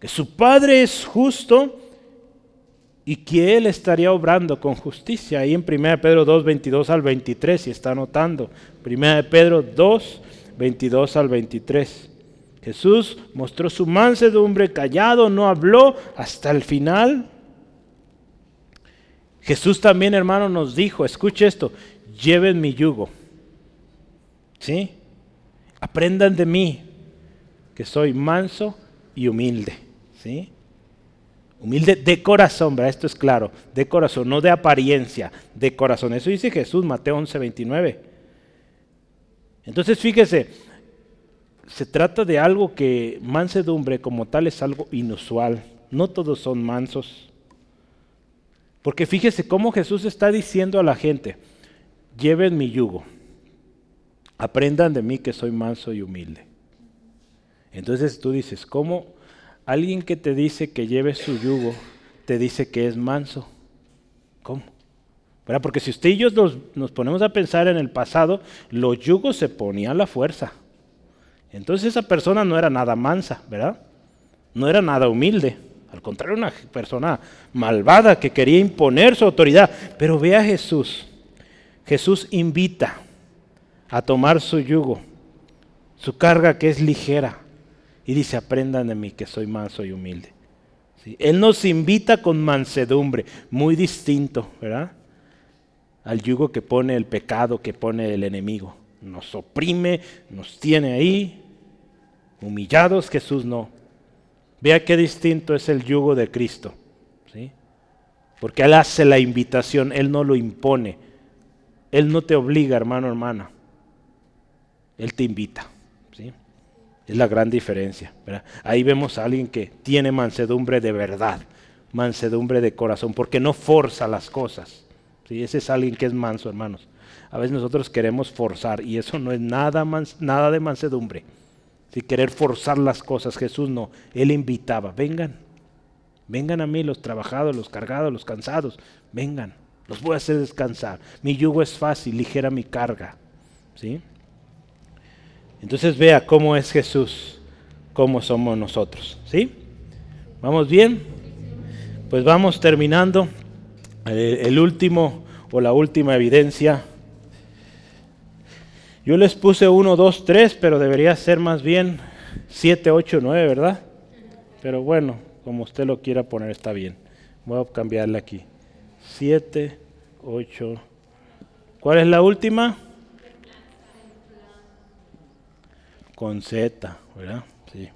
Speaker 1: que su Padre es justo y que Él estaría obrando con justicia. Ahí en 1 Pedro 2, 22 al 23, si está anotando. 1 Pedro 2, 22 al 23. Jesús mostró su mansedumbre, callado, no habló hasta el final. Jesús también, hermano, nos dijo, escuche esto, lleven mi yugo. ¿Sí? Aprendan de mí, que soy manso y humilde. ¿Sí? Humilde de corazón, ¿verdad? Esto es claro, de corazón, no de apariencia, de corazón. Eso dice Jesús, Mateo 11, 29. Entonces fíjese, se trata de algo que mansedumbre como tal es algo inusual. No todos son mansos. Porque fíjese cómo Jesús está diciendo a la gente, lleven mi yugo, aprendan de mí que soy manso y humilde. Entonces tú dices, ¿cómo? Alguien que te dice que lleves su yugo, te dice que es manso. ¿Cómo? Porque si usted y yo nos, ponemos a pensar en el pasado, los yugos se ponían a la fuerza. Entonces esa persona no era nada mansa, ¿verdad? No era nada humilde. Al contrario, una persona malvada que quería imponer su autoridad. Pero ve a Jesús. Jesús invita a tomar su yugo, su carga que es ligera. Y dice, aprendan de mí que soy manso y humilde. Él nos invita con mansedumbre, muy distinto, ¿verdad? Al yugo que pone el pecado, que pone el enemigo. Nos oprime, nos tiene ahí, humillados, Jesús no. Vea qué distinto es el yugo de Cristo. ¿sí? Porque Él hace la invitación, Él no lo impone. Él no te obliga, hermano, hermana. Él te invita. ¿sí? Es la gran diferencia. Ahí vemos a alguien que tiene mansedumbre de verdad, mansedumbre de corazón, porque no forza las cosas. ¿sí? Ese es alguien que es manso, hermanos. A veces nosotros queremos forzar y eso no es nada, nada de mansedumbre. Si querer forzar las cosas, Jesús no. Él invitaba, vengan, vengan a mí los trabajados, los cargados, los cansados, vengan, los voy a hacer descansar. Mi yugo es fácil, ligera mi carga. ¿Sí? Entonces vea cómo es Jesús, cómo somos nosotros. ¿Sí? ¿Vamos bien? Pues vamos terminando. El, último o la última evidencia. Yo les puse 1, 2, 3, pero debería ser más bien 7, 8, 9, ¿verdad? Pero bueno, como usted lo quiera poner, está bien. Voy a cambiarle aquí. 7, 8. ¿Cuál es la última? con Z, ¿verdad? Sí.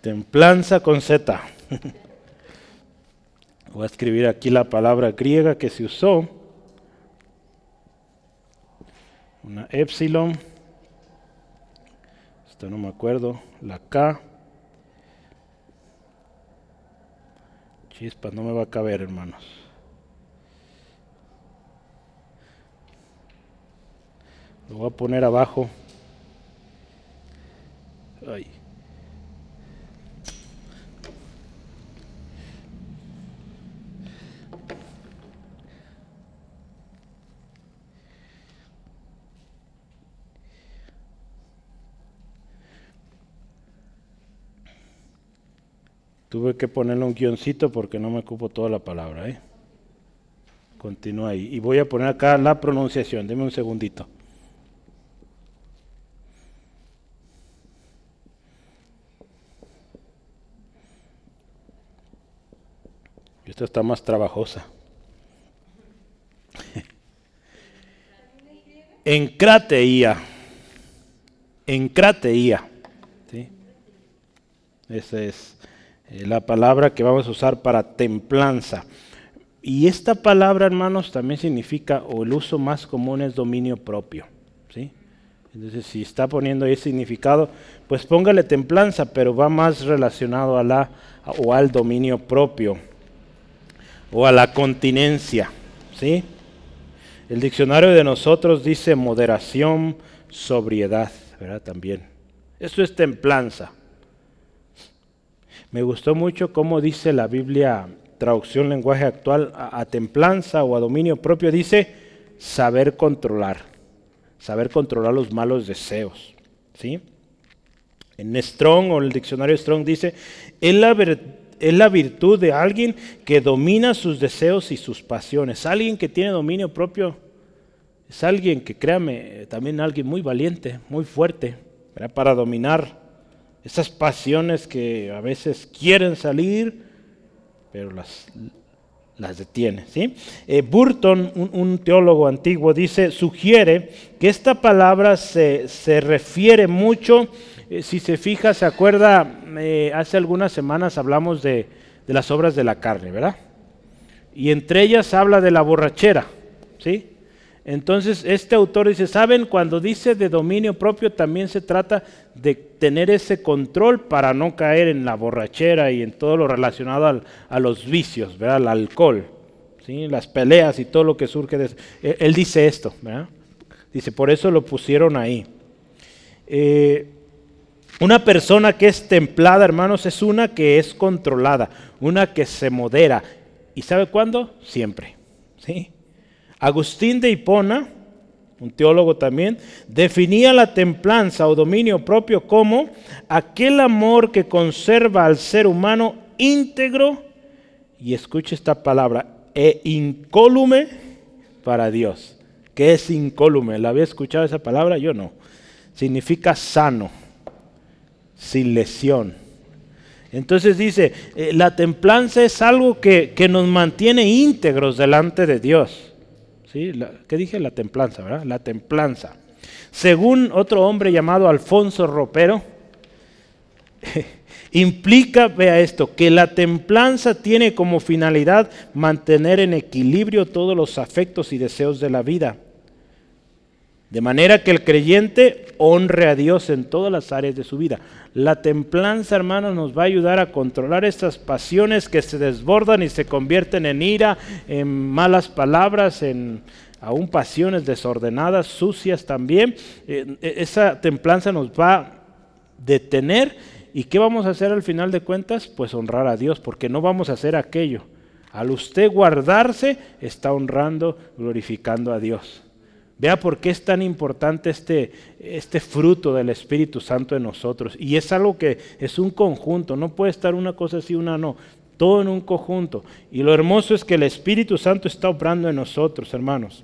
Speaker 1: Templanza con Z. Voy a escribir aquí la palabra griega que se usó. Una epsilon. Esto no me acuerdo. La K. Chispas, no me va a caber, hermanos. Lo voy a poner abajo. Ay. Tuve que ponerle un guioncito porque no me ocupo toda la palabra. ¿eh? Continúa ahí. Y voy a poner acá la pronunciación. Deme un segundito. Esta está más trabajosa. Encrateía. Encrateía. ¿sí? Esa es la palabra que vamos a usar para templanza. Y esta palabra, hermanos, también significa, o el uso más común es dominio propio. ¿sí? Entonces, si está poniendo ese significado, pues póngale templanza, pero va más relacionado a la o al dominio propio o a la continencia. ¿sí? El diccionario de nosotros dice moderación, sobriedad, ¿verdad? También. Eso es templanza. Me gustó mucho cómo dice la Biblia, traducción lenguaje actual, a, templanza o a dominio propio, dice saber controlar, saber controlar los malos deseos. ¿sí? En Strong o el diccionario Strong dice, es la, es la virtud de alguien que domina sus deseos y sus pasiones. Alguien que tiene dominio propio es alguien que, créame, también alguien muy valiente, muy fuerte, para dominar esas pasiones que a veces quieren salir, pero las, las detiene. ¿sí? Eh, Burton, un, teólogo antiguo, dice, sugiere que esta palabra se, refiere mucho, eh, si se fija, se acuerda, eh, hace algunas semanas hablamos de, de, las obras de la carne, ¿verdad? Y entre ellas habla de la borrachera, ¿sí? Entonces, este autor dice, ¿saben? Cuando dice de dominio propio también se trata de tener ese control para no caer en la borrachera y en todo lo relacionado a los vicios, ¿verdad? Al alcohol, ¿sí? las peleas y todo lo que surge de eso. Él, dice esto, ¿verdad? Dice, por eso lo pusieron ahí. Eh, una persona que es templada, hermanos, es una que es controlada, una que se modera. ¿Y sabe cuándo? Siempre. ¿sí? Agustín de Hipona, un teólogo también, definía la templanza o dominio propio como aquel amor que conserva al ser humano íntegro, y escuche esta palabra, e incólume para Dios. ¿Qué es incólume? ¿La había escuchado esa palabra? Yo no. Significa sano, sin lesión. Entonces dice, eh, la templanza es algo que, que nos mantiene íntegros delante de Dios. ¿Sí? ¿Qué dije? La templanza, ¿verdad? La templanza. Según otro hombre llamado Alfonso Ropero, implica, vea esto, que la templanza tiene como finalidad mantener en equilibrio todos los afectos y deseos de la vida. De manera que el creyente honre a Dios en todas las áreas de su vida. La templanza, hermanos, nos va a ayudar a controlar estas pasiones que se desbordan y se convierten en ira, en malas palabras, en aún pasiones desordenadas, sucias también. Eh, esa templanza nos va a detener. ¿Y qué vamos a hacer al final de cuentas? Pues honrar a Dios, porque no vamos a hacer aquello. Al usted guardarse, está honrando, glorificando a Dios. Vea por qué es tan importante este, este fruto del Espíritu Santo en nosotros. Y es algo que es un conjunto, no puede estar una cosa así, una no, todo en un conjunto. Y lo hermoso es que el Espíritu Santo está obrando en nosotros, hermanos.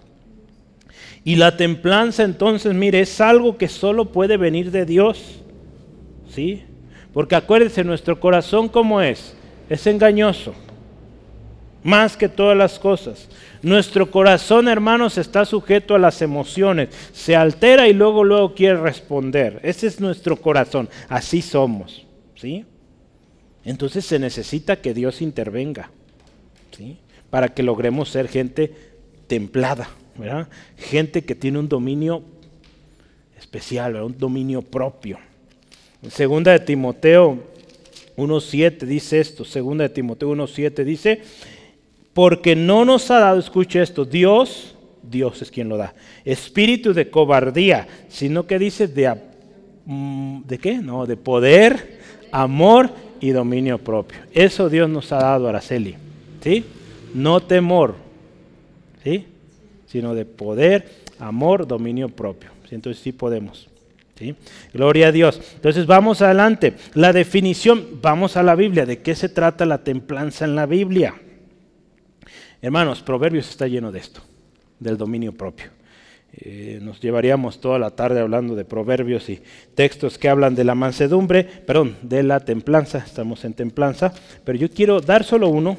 Speaker 1: Y la templanza entonces, mire, es algo que solo puede venir de Dios. ¿Sí? Porque acuérdense, nuestro corazón cómo es? Es engañoso. Más que todas las cosas. Nuestro corazón, hermanos, está sujeto a las emociones. Se altera y luego, luego quiere responder. Ese es nuestro corazón. Así somos. ¿Sí? Entonces se necesita que Dios intervenga. ¿sí? para que logremos ser gente templada, ¿verdad? gente que tiene un dominio especial, un dominio propio. Segunda de Timoteo 1.7 dice esto, segunda de Timoteo 1.7 dice, porque no nos ha dado, escuche esto, Dios, Dios es quien lo da, espíritu de cobardía, sino que dice de, mm, ¿de qué? No, de poder, amor y dominio propio. Eso Dios nos ha dado, Araceli, ¿sí? No temor, ¿sí? Sino de poder, amor, dominio propio. Entonces sí podemos. ¿sí? Gloria a Dios. Entonces vamos adelante. La definición, vamos a la Biblia. ¿De qué se trata la templanza en la Biblia? Hermanos, Proverbios está lleno de esto, del dominio propio. Eh, nos llevaríamos toda la tarde hablando de proverbios y textos que hablan de la mansedumbre, perdón, de la templanza, estamos en templanza, pero yo quiero dar solo uno,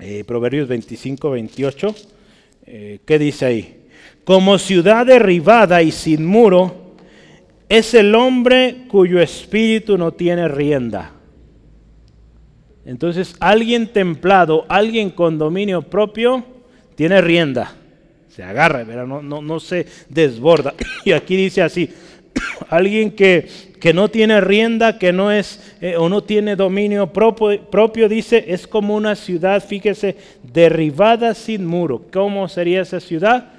Speaker 1: eh, Proverbios 25, 28, eh, ¿qué dice ahí? Como ciudad derribada y sin muro, es el hombre cuyo espíritu no tiene rienda. Entonces, alguien templado, alguien con dominio propio, tiene rienda. Se agarra, No, no, se desborda. Y aquí dice así, alguien que, que, no tiene rienda, que no es eh, o no tiene dominio propio, propio, dice, es como una ciudad, fíjese, derribada sin muro. ¿Cómo sería esa ciudad?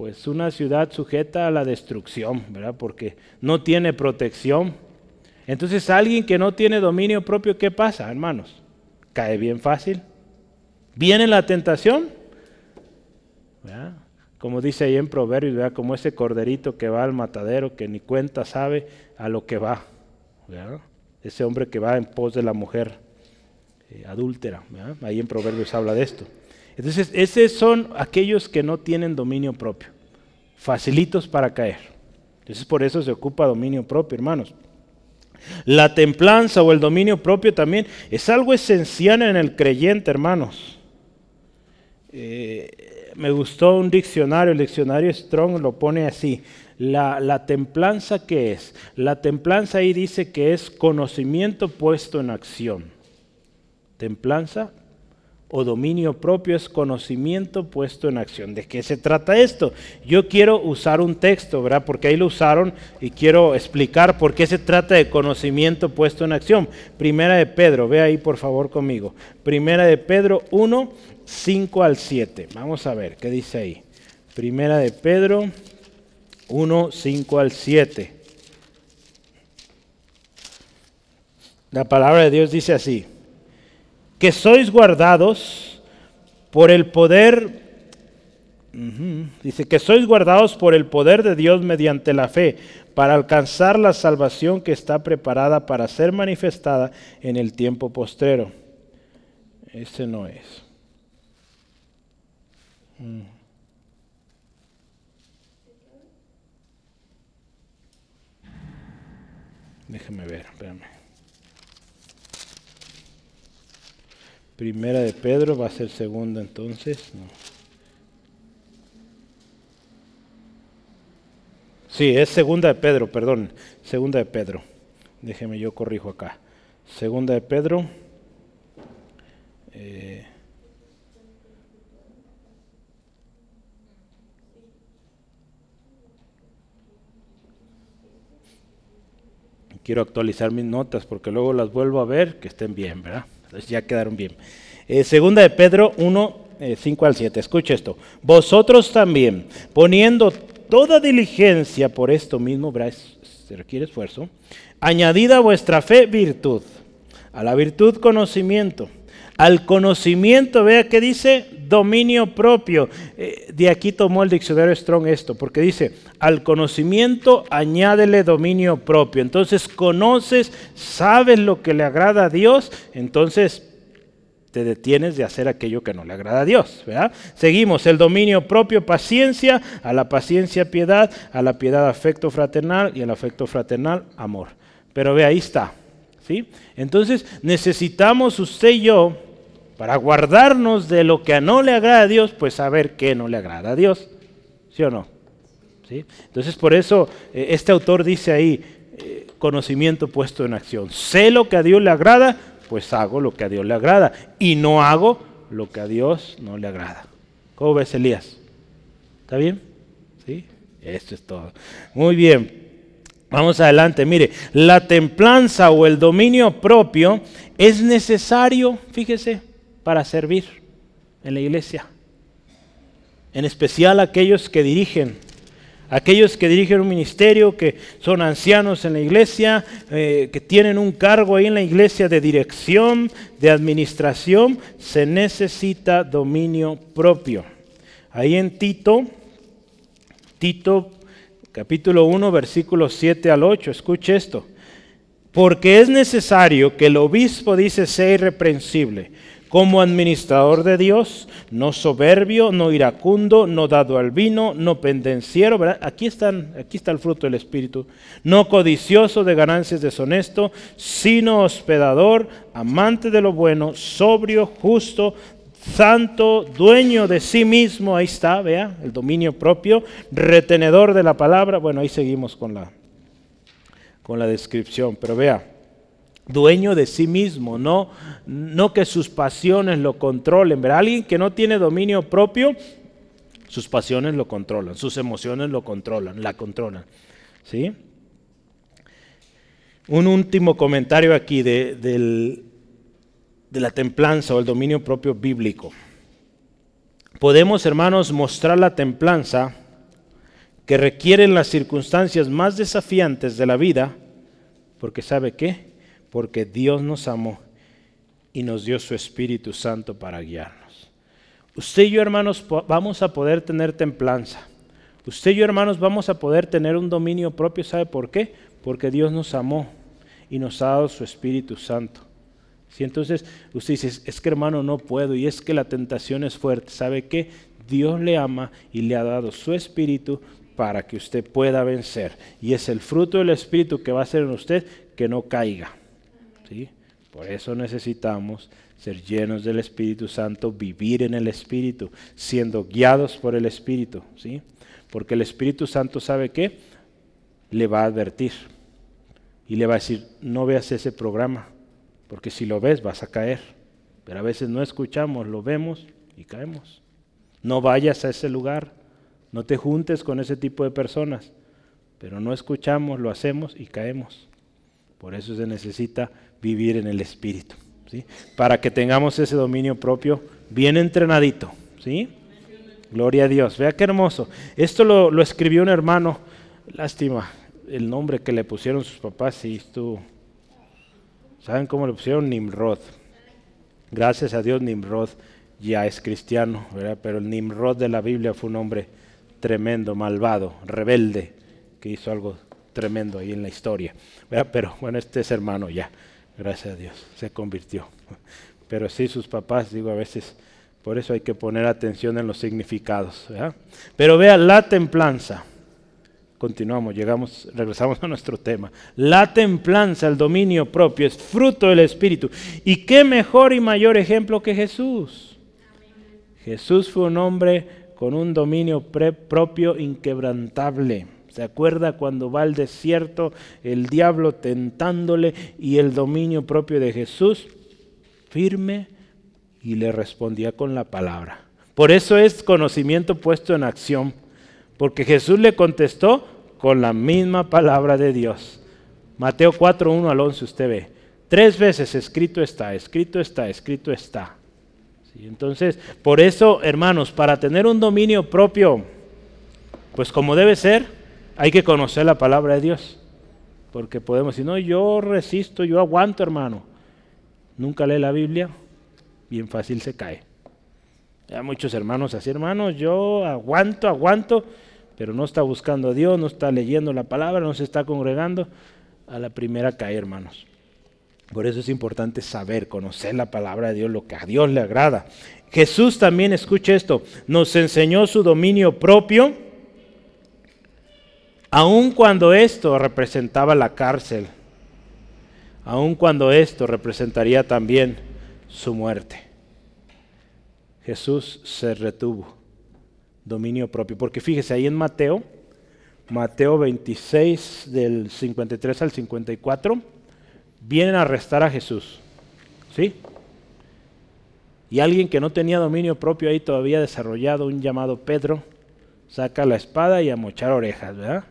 Speaker 1: pues una ciudad sujeta a la destrucción, ¿verdad? Porque no tiene protección. Entonces alguien que no tiene dominio propio, ¿qué pasa, hermanos? Cae bien fácil. Viene la tentación. Como dice ahí en Proverbios. Como ese corderito que va al matadero, que ni cuenta sabe a lo que va. Ese hombre que va en pos de la mujer eh, adúltera. Ahí en Proverbios habla de esto. Entonces, esos son aquellos que no tienen dominio propio, facilitos para caer. Entonces, por eso se ocupa dominio propio, hermanos. La templanza o el dominio propio también es algo esencial en el creyente, hermanos. Eh, me gustó un diccionario, el diccionario Strong lo pone así. La, la templanza, ¿qué es? La templanza ahí dice que es conocimiento puesto en acción. Templanza, o dominio propio es conocimiento puesto en acción. ¿De qué se trata esto? Yo quiero usar un texto, ¿verdad? Porque ahí lo usaron y quiero explicar por qué se trata de conocimiento puesto en acción. Primera de Pedro, ve ahí por favor conmigo. Primera de Pedro 1, 5 al 7. Vamos a ver, ¿qué dice ahí? Primera de Pedro 1, 5 al 7. La palabra de Dios dice así que sois guardados por el poder, dice que sois guardados por el poder de Dios mediante la fe, para alcanzar la salvación que está preparada para ser manifestada en el tiempo postrero. Ese no es. Mm. Ver, espérame. Primera de Pedro va a ser segunda entonces. Sí, es segunda de Pedro, perdón. Segunda de Pedro. Déjeme yo corrijo acá. Segunda de Pedro. Eh, quiero actualizar mis notas porque luego las vuelvo a ver que estén bien, ¿verdad? Ya quedaron bien. Eh, segunda de Pedro 1, 5 eh, al 7. Escucha esto. Vosotros también, poniendo toda diligencia por esto mismo, se requiere esfuerzo, añadida a vuestra fe virtud, a la virtud conocimiento, al conocimiento, vea que dice dominio propio. Eh, de aquí tomó el diccionario Strong esto, porque dice, al conocimiento añádele dominio propio. Entonces conoces, sabes lo que le agrada a Dios, entonces te detienes de hacer aquello que no le agrada a Dios. Seguimos el dominio propio, paciencia, a la paciencia piedad, a la piedad afecto fraternal y al afecto fraternal amor. Pero ve, ahí está. ¿sí? Entonces necesitamos usted y yo, para guardarnos de lo que no le agrada a Dios, pues saber qué no le agrada a Dios. ¿Sí o no? ¿Sí? Entonces por eso eh, este autor dice ahí, eh, conocimiento puesto en acción. Sé lo que a Dios le agrada, pues hago lo que a Dios le agrada y no hago lo que a Dios no le agrada. ¿Cómo ves, Elías? ¿Está bien? ¿Sí? Esto es todo. Muy bien. Vamos adelante. Mire, la templanza o el dominio propio es necesario, fíjese, para servir en la iglesia. En especial aquellos que dirigen aquellos que dirigen un ministerio, que son ancianos en la iglesia, eh, que tienen un cargo ahí en la iglesia de dirección, de administración, se necesita dominio propio. Ahí en Tito, Tito capítulo 1, versículos 7 al 8, escuche esto. Porque es necesario que el obispo, dice, sea irreprensible como administrador de Dios, no soberbio, no iracundo, no dado al vino, no pendenciero, Aquí, aquí está el fruto del Espíritu, no codicioso de ganancias deshonesto, sino hospedador, amante de lo bueno, sobrio, justo, santo, dueño de sí mismo, ahí está, vea, el dominio propio, retenedor de la palabra, bueno, ahí seguimos con la, con la descripción, pero vea, dueño de sí mismo, no, no que sus pasiones lo controlen. ¿verdad? Alguien que no tiene dominio propio, sus pasiones lo controlan, sus emociones lo controlan, la controlan. ¿sí? Un último comentario aquí de, de la templanza o el dominio propio bíblico. Podemos, hermanos, mostrar la templanza que requieren las circunstancias más desafiantes de la vida, porque ¿sabe qué? Porque Dios nos amó y nos dio su Espíritu Santo para guiarnos. Usted y yo, hermanos, vamos a poder tener templanza. Usted y yo, hermanos, vamos a poder tener un dominio propio. ¿Sabe por qué? Porque Dios nos amó y nos ha dado su Espíritu Santo. Si entonces usted dice, es que hermano no puedo y es que la tentación es fuerte. ¿Sabe qué? Dios le ama y le ha dado su Espíritu para que usted pueda vencer. Y es el fruto del Espíritu que va a hacer en usted que no caiga. Por eso necesitamos ser llenos del Espíritu Santo, vivir en el Espíritu, siendo guiados por el Espíritu, ¿sí? Porque el Espíritu Santo sabe que le va a advertir y le va a decir, no veas ese programa, porque si lo ves vas a caer. Pero a veces no escuchamos, lo vemos y caemos. No vayas a ese lugar, no te juntes con ese tipo de personas, pero no escuchamos, lo hacemos y caemos. Por eso se necesita vivir en el Espíritu, ¿sí? Para que tengamos ese dominio propio bien entrenadito, ¿sí? Gloria a Dios. Vea qué hermoso. Esto lo, escribió un hermano, lástima, el nombre que le pusieron sus papás, y estuvo, ¿saben cómo le pusieron? Nimrod. Gracias a Dios Nimrod ya es cristiano, ¿verdad? pero el Nimrod de la Biblia fue un hombre tremendo, malvado, rebelde, que hizo algo tremendo ahí en la historia. Pero bueno, este es hermano ya. Gracias a Dios, se convirtió. Pero sí, sus papás, digo, a veces, por eso hay que poner atención en los significados. Pero vea, la templanza. Continuamos, llegamos, regresamos a nuestro tema. La templanza, el dominio propio, es fruto del Espíritu. ¿Y qué mejor y mayor ejemplo que Jesús? Jesús fue un hombre con un dominio propio inquebrantable. ¿Se acuerda cuando va al desierto el diablo tentándole y el dominio propio de Jesús? Firme y le respondía con la palabra. Por eso es conocimiento puesto en acción, porque Jesús le contestó con la misma palabra de Dios. Mateo 4, 1 al 11 usted ve. Tres veces escrito está, escrito está, escrito está. entonces, por eso, hermanos, para tener un dominio propio, pues como debe ser, hay que conocer la palabra de Dios. Porque podemos decir, no, yo resisto, yo aguanto, hermano. Nunca lee la Biblia, bien fácil se cae. Hay muchos hermanos así, hermanos, yo aguanto, aguanto, pero no está buscando a Dios, no está leyendo la palabra, no se está congregando. A la primera cae, hermanos. Por eso es importante saber, conocer la palabra de Dios, lo que a Dios le agrada. Jesús también, escuche esto, nos enseñó su dominio propio Aun cuando esto representaba la cárcel, aun cuando esto representaría también su muerte, Jesús se retuvo, dominio propio. Porque fíjese ahí en Mateo, Mateo 26 del 53 al 54, vienen a arrestar a Jesús. ¿Sí? Y alguien que no tenía dominio propio ahí todavía desarrollado, un llamado Pedro, saca la espada y a mochar orejas, ¿verdad?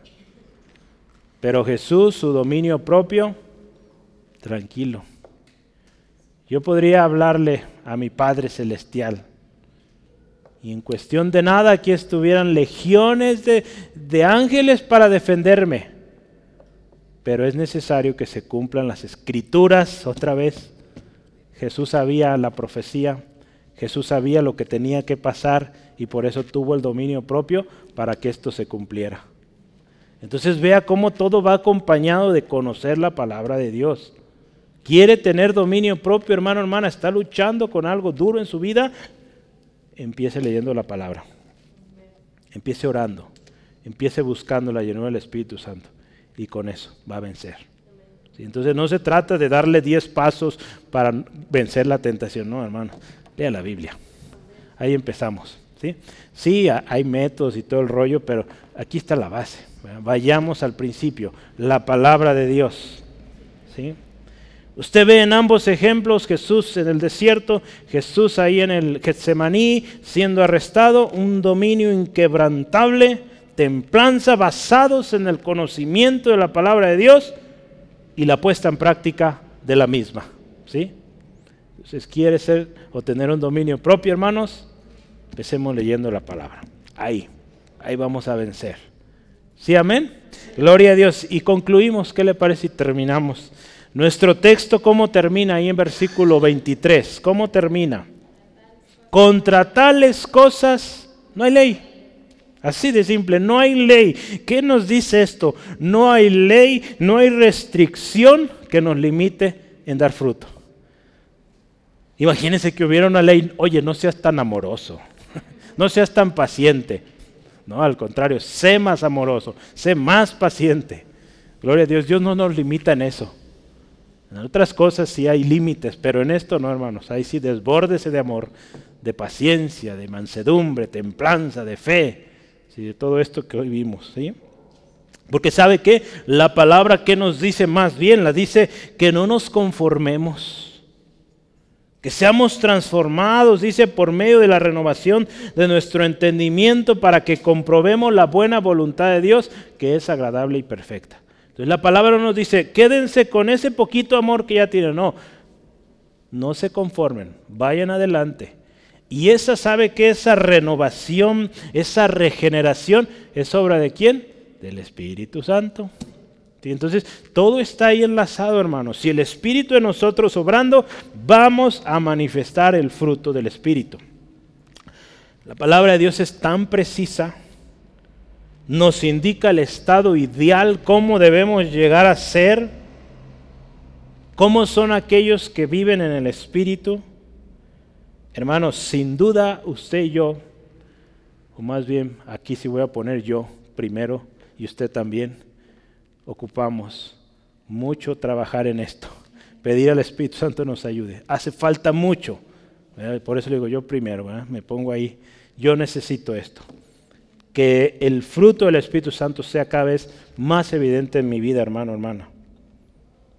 Speaker 1: Pero Jesús, su dominio propio, tranquilo. Yo podría hablarle a mi Padre Celestial. Y en cuestión de nada aquí estuvieran legiones de, de ángeles para defenderme. Pero es necesario que se cumplan las escrituras otra vez. Jesús sabía la profecía, Jesús sabía lo que tenía que pasar y por eso tuvo el dominio propio para que esto se cumpliera. Entonces vea cómo todo va acompañado de conocer la palabra de Dios. Quiere tener dominio propio, hermano, hermana, está luchando con algo duro en su vida, empiece leyendo la palabra. Empiece orando. Empiece buscando la llenura del Espíritu Santo. Y con eso va a vencer. Entonces no se trata de darle 10 pasos para vencer la tentación, no, hermano. Lea la Biblia. Ahí empezamos. ¿sí? sí, hay métodos y todo el rollo, pero aquí está la base. Vayamos al principio, la palabra de Dios. ¿sí? Usted ve en ambos ejemplos Jesús en el desierto, Jesús ahí en el Getsemaní siendo arrestado, un dominio inquebrantable, templanza basados en el conocimiento de la palabra de Dios y la puesta en práctica de la misma. ¿sí? Entonces, ¿quiere ser o tener un dominio propio, hermanos? Empecemos leyendo la palabra. Ahí, ahí vamos a vencer. ¿Sí, amén? Gloria a Dios. Y concluimos, ¿qué le parece si terminamos? Nuestro texto, ¿cómo termina ahí en versículo 23? ¿Cómo termina? Contra tales cosas no hay ley. Así de simple, no hay ley. ¿Qué nos dice esto? No hay ley, no hay restricción que nos limite en dar fruto. Imagínense que hubiera una ley, oye, no seas tan amoroso, no seas tan paciente. No, al contrario, sé más amoroso, sé más paciente. Gloria a Dios, Dios no nos limita en eso. En otras cosas sí hay límites, pero en esto no, hermanos. Ahí sí desbórdese de amor, de paciencia, de mansedumbre, templanza, de fe, ¿sí? de todo esto que hoy vimos. ¿sí? Porque sabe que la palabra que nos dice más bien, la dice que no nos conformemos, que seamos transformados, dice, por medio de la renovación de nuestro entendimiento para que comprobemos la buena voluntad de Dios, que es agradable y perfecta la palabra nos dice, quédense con ese poquito amor que ya tienen. No, no se conformen, vayan adelante. Y esa sabe que esa renovación, esa regeneración es obra de quién? Del Espíritu Santo. Entonces, todo está ahí enlazado, hermanos. Si el Espíritu de nosotros obrando, vamos a manifestar el fruto del Espíritu. La palabra de Dios es tan precisa nos indica el estado ideal, cómo debemos llegar a ser, cómo son aquellos que viven en el Espíritu. Hermanos, sin duda usted y yo, o más bien aquí sí voy a poner yo primero y usted también, ocupamos mucho trabajar en esto. Pedir al Espíritu Santo nos ayude. Hace falta mucho. Por eso le digo yo primero, me pongo ahí. Yo necesito esto que el fruto del Espíritu Santo sea cada vez más evidente en mi vida, hermano, hermana.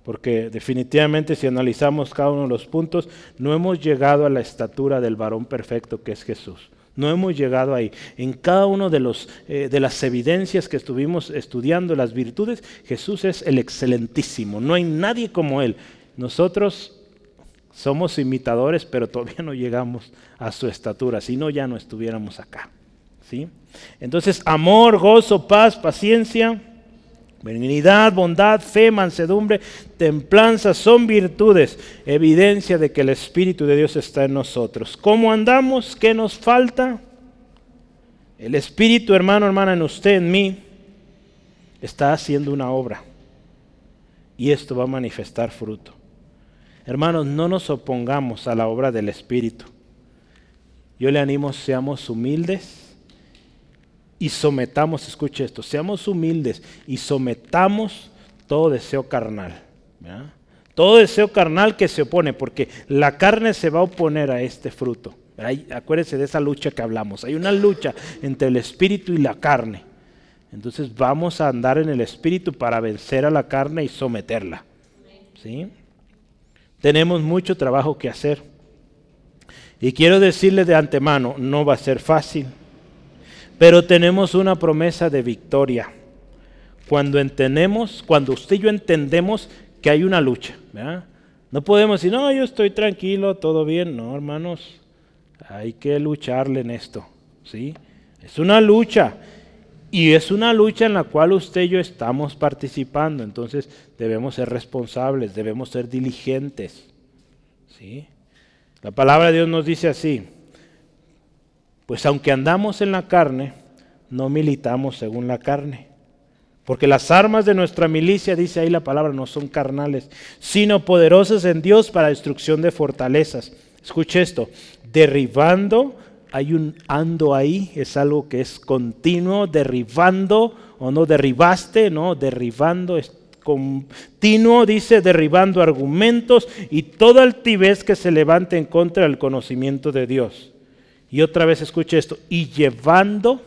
Speaker 1: Porque definitivamente si analizamos cada uno de los puntos, no hemos llegado a la estatura del varón perfecto que es Jesús. No hemos llegado ahí. En cada una de, eh, de las evidencias que estuvimos estudiando, las virtudes, Jesús es el excelentísimo. No hay nadie como Él. Nosotros somos imitadores, pero todavía no llegamos a su estatura. Si no, ya no estuviéramos acá. ¿sí? Entonces, amor, gozo, paz, paciencia, benignidad, bondad, fe, mansedumbre, templanza son virtudes, evidencia de que el Espíritu de Dios está en nosotros. ¿Cómo andamos? ¿Qué nos falta? El Espíritu, hermano, hermana, en usted, en mí, está haciendo una obra. Y esto va a manifestar fruto. Hermanos, no nos opongamos a la obra del Espíritu. Yo le animo, seamos humildes y sometamos, escuche esto, seamos humildes y sometamos todo deseo carnal. Todo deseo carnal que se opone, porque la carne se va a oponer a este fruto. acuérdense de esa lucha que hablamos. Hay una lucha entre el espíritu y la carne. Entonces vamos a andar en el espíritu para vencer a la carne y someterla. ¿Sí? Tenemos mucho trabajo que hacer. Y quiero decirle de antemano, no va a ser fácil, pero tenemos una promesa de victoria. Cuando entendemos, cuando usted y yo entendemos que hay una lucha, no podemos decir, no, yo estoy tranquilo, todo bien. No, hermanos, hay que lucharle en esto. ¿sí? Es una lucha. Y es una lucha en la cual usted y yo estamos participando. Entonces debemos ser responsables, debemos ser diligentes. ¿sí? La palabra de Dios nos dice así, pues aunque andamos en la carne, no militamos según la carne. Porque las armas de nuestra milicia, dice ahí la palabra, no son carnales, sino poderosas en Dios para destrucción de fortalezas. Escuche esto, derribando, hay un ando ahí, es algo que es continuo, derribando o no derribaste, no, derribando, continuo, dice, derribando argumentos y toda altivez que se levante en contra del conocimiento de Dios. Y otra vez escuche esto, y llevando,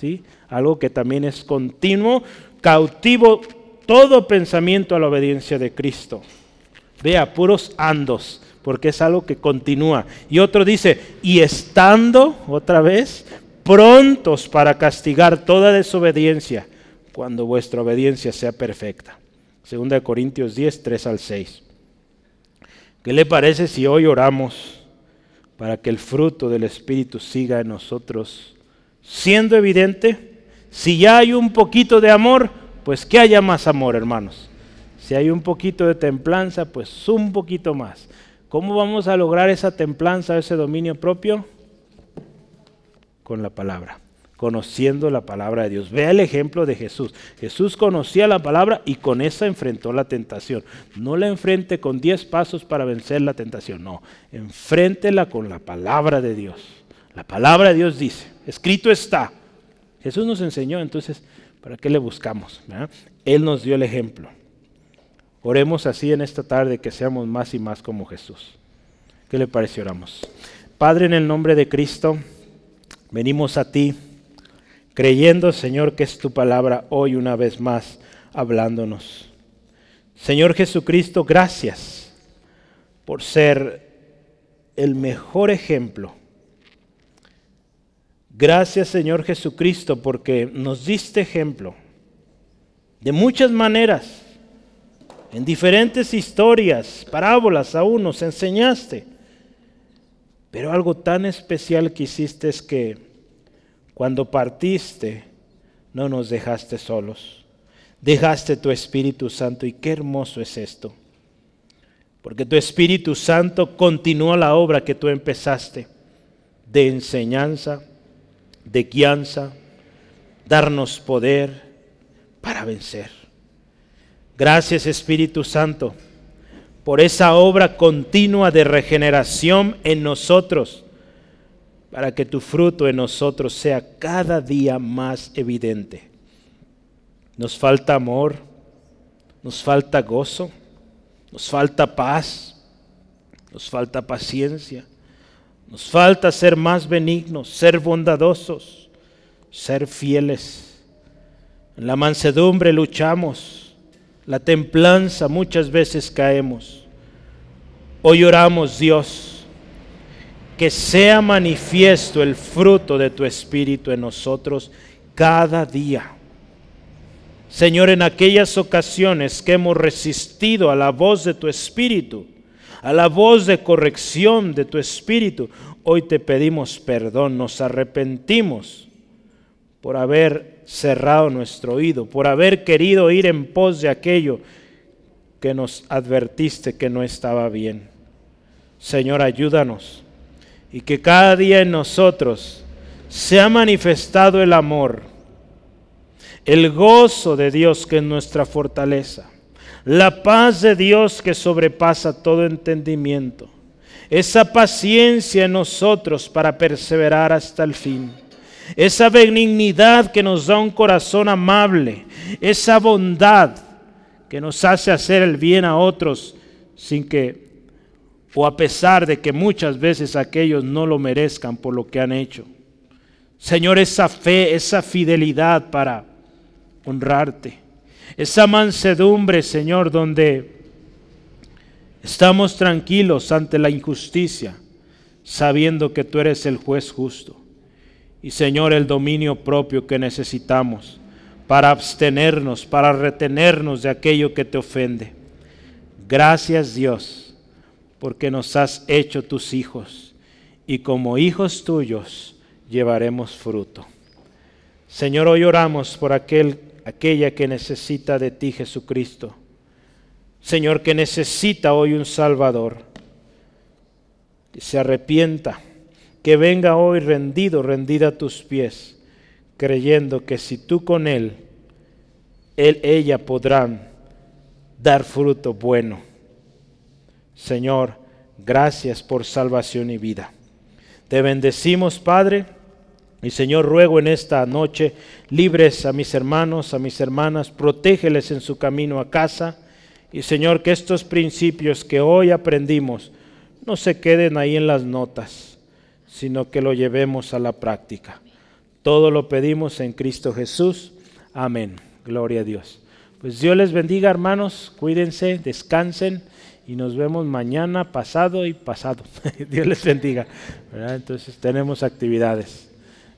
Speaker 1: ¿sí? algo que también es continuo, cautivo todo pensamiento a la obediencia de Cristo. Vea, puros andos, porque es algo que continúa. Y otro dice, y estando, otra vez, prontos para castigar toda desobediencia cuando vuestra obediencia sea perfecta. Segunda de Corintios 10, 3 al 6. ¿Qué le parece si hoy oramos para que el fruto del Espíritu siga en nosotros siendo evidente? Si ya hay un poquito de amor, pues que haya más amor, hermanos. Si hay un poquito de templanza, pues un poquito más. ¿Cómo vamos a lograr esa templanza, ese dominio propio? Con la palabra conociendo la palabra de Dios. Vea el ejemplo de Jesús. Jesús conocía la palabra y con esa enfrentó la tentación. No la enfrente con 10 pasos para vencer la tentación, no. Enfréntela con la palabra de Dios. La palabra de Dios dice, escrito está. Jesús nos enseñó, entonces, ¿para qué le buscamos? Él nos dio el ejemplo. Oremos así en esta tarde que seamos más y más como Jesús. ¿Qué le parece? Oramos. Padre, en el nombre de Cristo, venimos a ti creyendo, Señor, que es tu palabra hoy una vez más hablándonos. Señor Jesucristo, gracias por ser el mejor ejemplo. Gracias, Señor Jesucristo, porque nos diste ejemplo de muchas maneras, en diferentes historias, parábolas aún nos enseñaste. Pero algo tan especial que hiciste es que cuando partiste, no nos dejaste solos. Dejaste tu Espíritu Santo y qué hermoso es esto. Porque tu Espíritu Santo continúa la obra que tú empezaste de enseñanza, de guianza, darnos poder para vencer. Gracias Espíritu Santo por esa obra continua de regeneración en nosotros para que tu fruto en nosotros sea cada día más evidente. Nos falta amor, nos falta gozo, nos falta paz, nos falta paciencia, nos falta ser más benignos, ser bondadosos, ser fieles. En la mansedumbre luchamos, la templanza muchas veces caemos. Hoy oramos, Dios, que sea manifiesto el fruto de tu Espíritu en nosotros cada día. Señor, en aquellas ocasiones que hemos resistido a la voz de tu Espíritu, a la voz de corrección de tu Espíritu, hoy te pedimos perdón, nos arrepentimos por haber cerrado nuestro oído, por haber querido ir en pos de aquello que nos advertiste que no estaba bien. Señor, ayúdanos y que cada día en nosotros se ha manifestado el amor, el gozo de Dios que es nuestra fortaleza, la paz de Dios que sobrepasa todo entendimiento, esa paciencia en nosotros para perseverar hasta el fin, esa benignidad que nos da un corazón amable, esa bondad que nos hace hacer el bien a otros sin que o a pesar de que muchas veces aquellos no lo merezcan por lo que han hecho. Señor, esa fe, esa fidelidad para honrarte, esa mansedumbre, Señor, donde Estamos tranquilos ante la injusticia, sabiendo que tú eres el juez justo. Y Señor, el dominio propio que necesitamos para abstenernos, para retenernos de aquello que te ofende. Gracias Dios, porque nos has hecho tus hijos y como hijos tuyos llevaremos fruto. Señor, hoy oramos por aquel, aquella que necesita de ti, Jesucristo. Señor, que necesita hoy un Salvador. Que se arrepienta, que venga hoy rendido, rendida a tus pies, creyendo que si tú con Él, Él, ella podrán dar fruto bueno. Señor, gracias por salvación y vida. Te bendecimos, Padre. Y Señor, ruego en esta noche, libres a mis hermanos, a mis hermanas, protégeles en su camino a casa. Y Señor, que estos principios que hoy aprendimos no se queden ahí en las notas, sino que lo llevemos a la práctica. Todo lo pedimos en Cristo Jesús. Amén. Gloria a Dios. Pues Dios les bendiga, hermanos. Cuídense, descansen y nos vemos mañana, pasado y pasado. Dios les bendiga. Entonces tenemos actividades.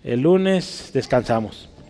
Speaker 1: El lunes descansamos.